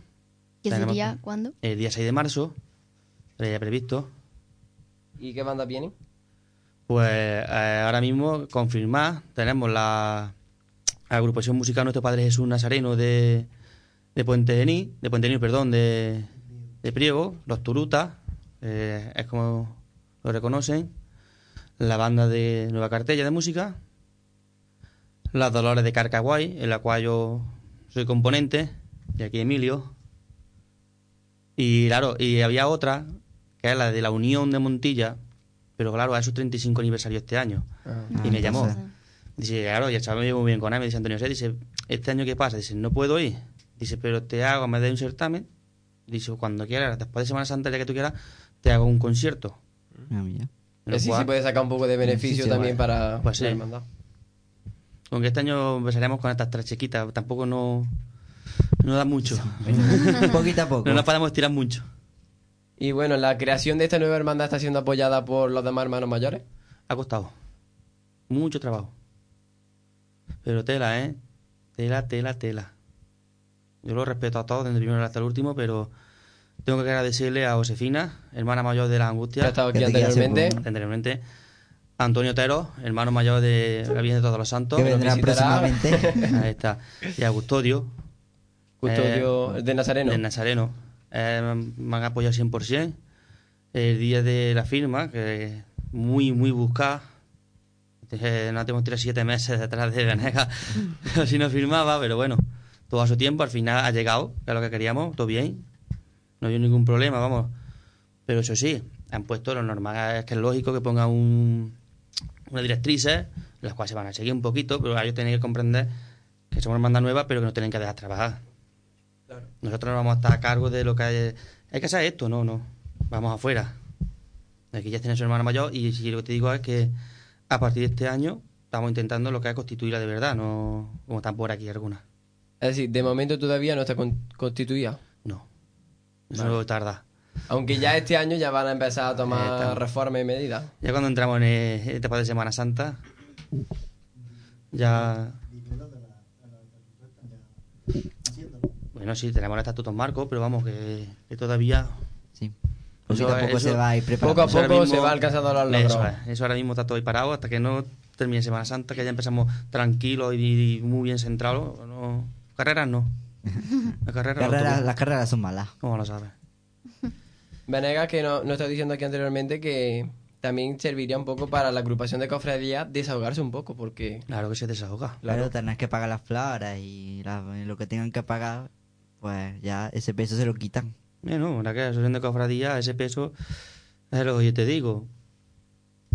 ¿Qué Tenemos- sería cuándo? el día 6 de marzo, ya previsto. ¿Y qué bandas vienen? Pues eh, ahora mismo confirmar, tenemos la agrupación musical Nuestro Padre Jesús Nazareno de, de Puente Genil, de Puente Genil, perdón, de, de Priego, los Turutas, eh, es como lo reconocen, la banda de Nueva Cartella de música, las Dolores de Carcaguay, en la cual yo soy componente, y aquí Emilio. Y claro, y había otra, que es la de la Unión de Montilla, pero claro, a su 35 aniversario este año. y me Ah, llamó. Dice, claro, ya estaba muy bien con él. Me dice Antonio, Sé, dice, ¿este año qué pasa? Dice, no puedo ir. Dice, pero te hago, me da un certamen. Dice, cuando quieras, después de Semana Santa, día que tú quieras, te hago un concierto. Ah, mira. Así se puede sacar un poco de beneficio Sí, sí, también vale. para Pues sí. la hermandad. Aunque este año empezaremos con estas tres chiquitas, tampoco no, no da mucho. Poquito a poco. No nos podemos tirar mucho. Y bueno, la creación de esta nueva hermandad está siendo apoyada por los demás hermanos mayores. Ha costado. Mucho trabajo. Pero tela, ¿eh? Tela, tela, tela. Yo lo respeto a todos, desde el primero hasta el último, pero tengo que agradecerle a Josefina, hermana mayor de la Que ha angustia, estado aquí anteriormente. anteriormente, a Antonio Otero, hermano mayor de la Virgen de Todos los Santos, Que vendrán próximamente. ahí está, y a Custodio, Custodio Eh, de Nazareno. de Nazareno. Eh, me han apoyado 100%. El día de la firma, que muy, muy buscada. No tenemos tres siete meses detrás de Venegas, si no firmaba, pero bueno, todo a su tiempo, al final ha llegado, que es lo que queríamos, todo bien, no hay ningún problema, vamos. Pero eso sí, han puesto lo normal, es que es lógico que pongan un, unas directrices, las cuales se van a seguir un poquito, pero ellos tienen que comprender que somos hermandad nueva, pero que no tienen que dejar trabajar. Nosotros no vamos a estar a cargo de lo que hay, hay que hacer esto, no, no, vamos afuera. Aquí ya tiene su hermana mayor y si lo que te digo es que a partir de este año estamos intentando lo que es constituirla de verdad, no como están por aquí algunas. Es decir, de momento todavía no está con- constituida. No, eso tarda. Aunque ya este año ya van a empezar a tomar estamos. reformas y medidas. Ya cuando entramos en eh, etapa de Semana Santa, ya... Bueno, sí, tenemos los estatutos marcos, pero vamos, que, que todavía... Sí. A Eso- poco eso- se va a ir. Poco a Eso poco mismo- se va alcanzando los Eso, logros. es, eso ahora mismo está todo ahí parado hasta que no termine Semana Santa, que ya empezamos tranquilos y, y muy bien centrados. No, carreras no. La carrera no Carreras- toco. las carreras son malas. ¿Cómo lo sabes? Venegas, que nos no está diciendo aquí anteriormente que también serviría un poco para la agrupación de cofradías desahogarse un poco, porque Claro que se desahoga. Claro, tenés que pagar las flores y la- lo que tengan que pagar, pues ya ese peso se lo quitan. Bueno, la asociación de cofradía, ese peso, es lo que yo te digo.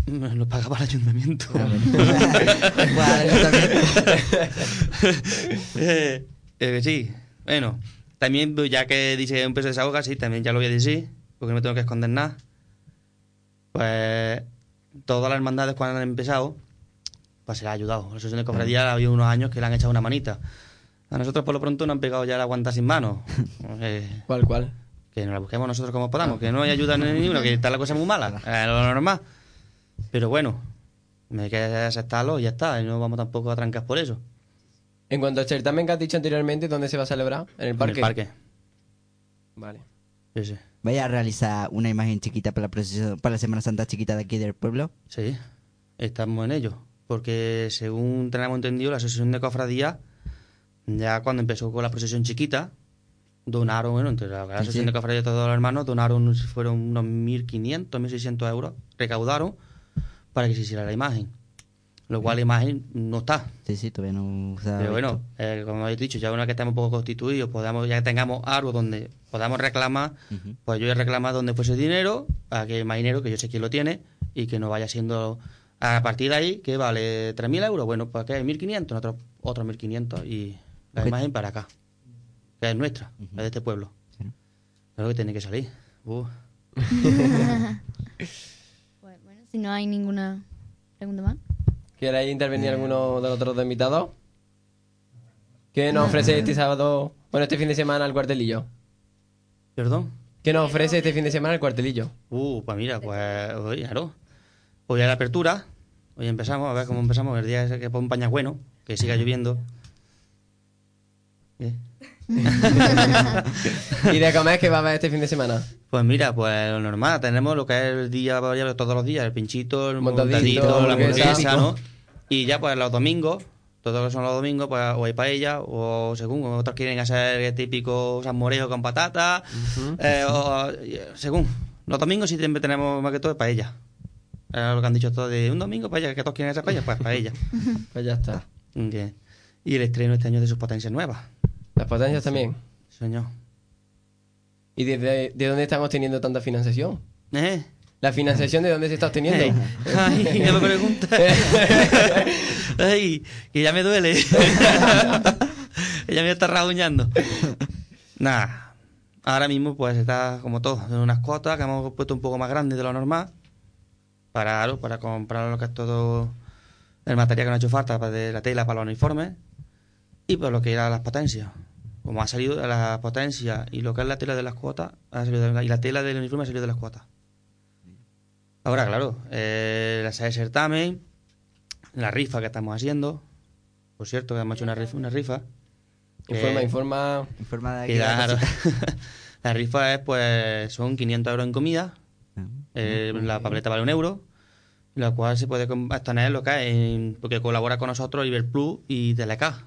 Lo pagaba el ayuntamiento. Eh, eh, sí, bueno, también pues, ya que dice un peso de desahoga, sí, también ya lo voy a decir, porque no me tengo que esconder nada. Pues todas las hermandades cuando han empezado, pues se les ha ayudado. La asociación de cofradía ha habido unos años que le han echado una manita. A nosotros por lo pronto nos han pegado ya la guanta sin mano. Eh, ¿cuál, cuál? que nos la busquemos nosotros como podamos, que no hay ayuda ni ninguno, que está la cosa muy mala, es lo normal. Pero bueno, hay que aceptarlo y ya está, y no vamos tampoco a trancar por eso. En cuanto al certamen que has dicho anteriormente, ¿dónde se va a celebrar? ¿En el parque? En el parque. Vale. Sí, sí. Vaya a realizar una imagen chiquita para la procesión, para la Semana Santa chiquita de aquí del pueblo. Sí, estamos en ello. Porque según tenemos entendido, la asociación de cofradías, ya cuando empezó con la procesión chiquita, donaron, bueno, entre la, la asociación sí. de cofradías de todos los hermanos, donaron, fueron unos 1.500, 1.600 euros, recaudaron para que se hiciera la imagen. Lo cual la imagen no está. Sí, sí, todavía no se ha Pero visto. bueno, eh, como habéis dicho, ya una vez que estemos un poco constituidos, podamos, ya que tengamos algo donde podamos reclamar, pues yo voy a reclamar donde fuese el dinero, a que más dinero, que yo sé quién lo tiene, y que no vaya siendo a partir de ahí, que vale 3.000 euros, bueno, pues que hay 1.500, otros otro 1.500 y la imagen para acá, que es nuestra, es de este pueblo. Creo que tiene que salir. Uh. Si no hay ninguna pregunta más. ¿Quieres intervenir alguno de los otros invitados? ¿Qué nos ofrece este sábado, bueno, este fin de semana el cuartelillo? ¿Perdón? ¿Qué nos ofrece este fin de semana el cuartelillo? Uh, pues mira, pues hoy, claro. Hoy a la apertura, hoy empezamos, a ver cómo empezamos, el día que pon pañas bueno, que siga lloviendo. ¿Y de comer qué va a haber este fin de semana? Pues mira, pues lo normal, tenemos lo que es el día todos los días, el pinchito, el montadito, la hamburguesa, ¿no? Y ya pues los domingos, todos los son los domingos, pues o hay paella, o según, otros quieren hacer el típico salmorejo con patata, eh, o, según. Los domingos sí siempre tenemos más que todo paella. Es lo que han dicho todos de un domingo paella, que todos quieren hacer paella, pues paella. pues ya está. Y el estreno este año de sus potencias nuevas. ¿Las potencias también? Señor. ¿Y de, de dónde estamos teniendo tanta financiación? ¿Eh? ¿La financiación de dónde se está obteniendo? Ay, no me pregunta. Ay, que ya me duele. Ella me está raguñando. Nada. Ahora mismo, pues está como todo, en unas cuotas que hemos puesto un poco más grandes de lo normal. Para, para comprar lo que es todo el material que nos ha hecho falta, para de la tela para los uniformes. Y por lo que era las potencias. Como ha salido la potencia y lo que es la tela de las cuotas, ha salido y la tela del uniforme ha salido de las cuotas. Ahora, claro, eh, la sede de certamen, la rifa que estamos haciendo, por cierto, que hemos hecho una rifa. Una rifa informa, informa. Informa de aquí. la rifa es, pues, son 500 euros en comida, ah, eh, la papeleta vale un euro, la cual se puede obtener lo que porque colabora con nosotros Iberplus y Teleca.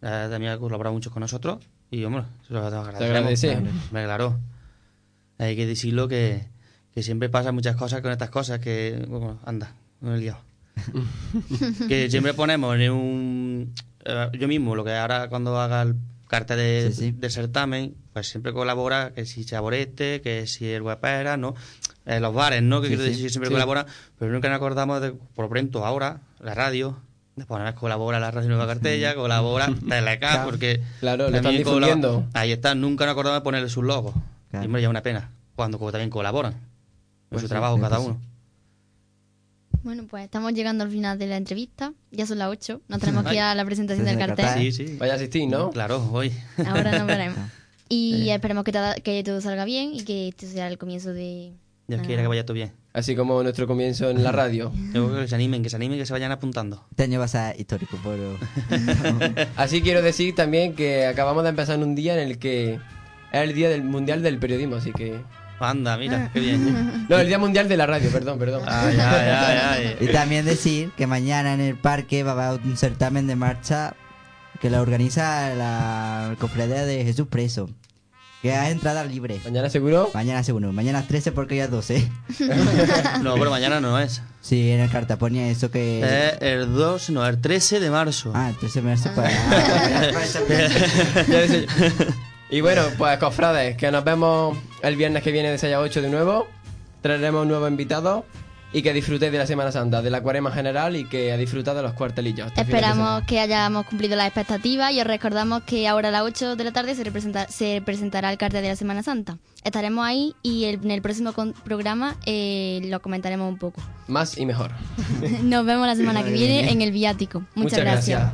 También ha colaborado mucho con nosotros y, hombre, se lo agradecemos. Me claro. Hay que decirlo que que siempre pasa muchas cosas con estas cosas que, bueno, anda, no he liado. que siempre ponemos en un... Eh, yo mismo, lo que ahora cuando haga el carta de, certamen, pues siempre colabora, que si Chaborete, que si el Guapera, ¿no? Eh, los bares, ¿no? Que quiero decir, siempre colaboran, pero nunca nos acordamos de, por ejemplo, ahora, la radio, después colabora la Radio Nueva Cartella, colabora Teleca, porque... Claro, lo están difundiendo. Ahí está, nunca nos acordamos de ponerle sus logos. Y me ya una pena, cuando también colaboran por pues su trabajo cada uno. Bueno, pues estamos llegando al final de la entrevista. Ya son las 8. Nos tenemos que ir a la presentación del cartel. Sí, sí. Vaya a asistir, ¿no? Claro, voy. Ahora nos veremos. Y esperemos que, que, todo salga bien y que este sea el comienzo de... Dios quiera que vaya todo bien. Así como nuestro comienzo en la radio. que se animen, que se animen, que se vayan apuntando. Este año va a ser histórico, pero... Así quiero decir también que acabamos de empezar en un día en el que es el día del Mundial del Periodismo, así que Anda, mira, qué bien. No, el Día Mundial de la Radio, perdón, perdón. Ay, ay, ay, y también decir que mañana en el parque va a haber un certamen de marcha que la organiza la cofradía de Jesús Preso. Que hay entrada libre. ¿Mañana seguro? Mañana seguro. Mañana es 13 porque ya es 12. no, pero mañana no es. Sí, en el carta ponía eso que... Eh, el 2, no, el 13 de marzo. Ah, el 13 de marzo. Pues, Y bueno, pues cofrades, que nos vemos el viernes que viene de 6 a 8 de nuevo. Traeremos un nuevo invitado y que disfrutéis de la Semana Santa, de la cuarema general y que disfrutado de los cuartelillos. Esperamos que hayamos cumplido las expectativas y os recordamos que ahora a las 8 de la tarde se, se presentará el cartel de la Semana Santa. Estaremos ahí y en el próximo programa eh, lo comentaremos un poco. Más y mejor. Nos vemos la semana que viene en el viático. Muchas, gracias.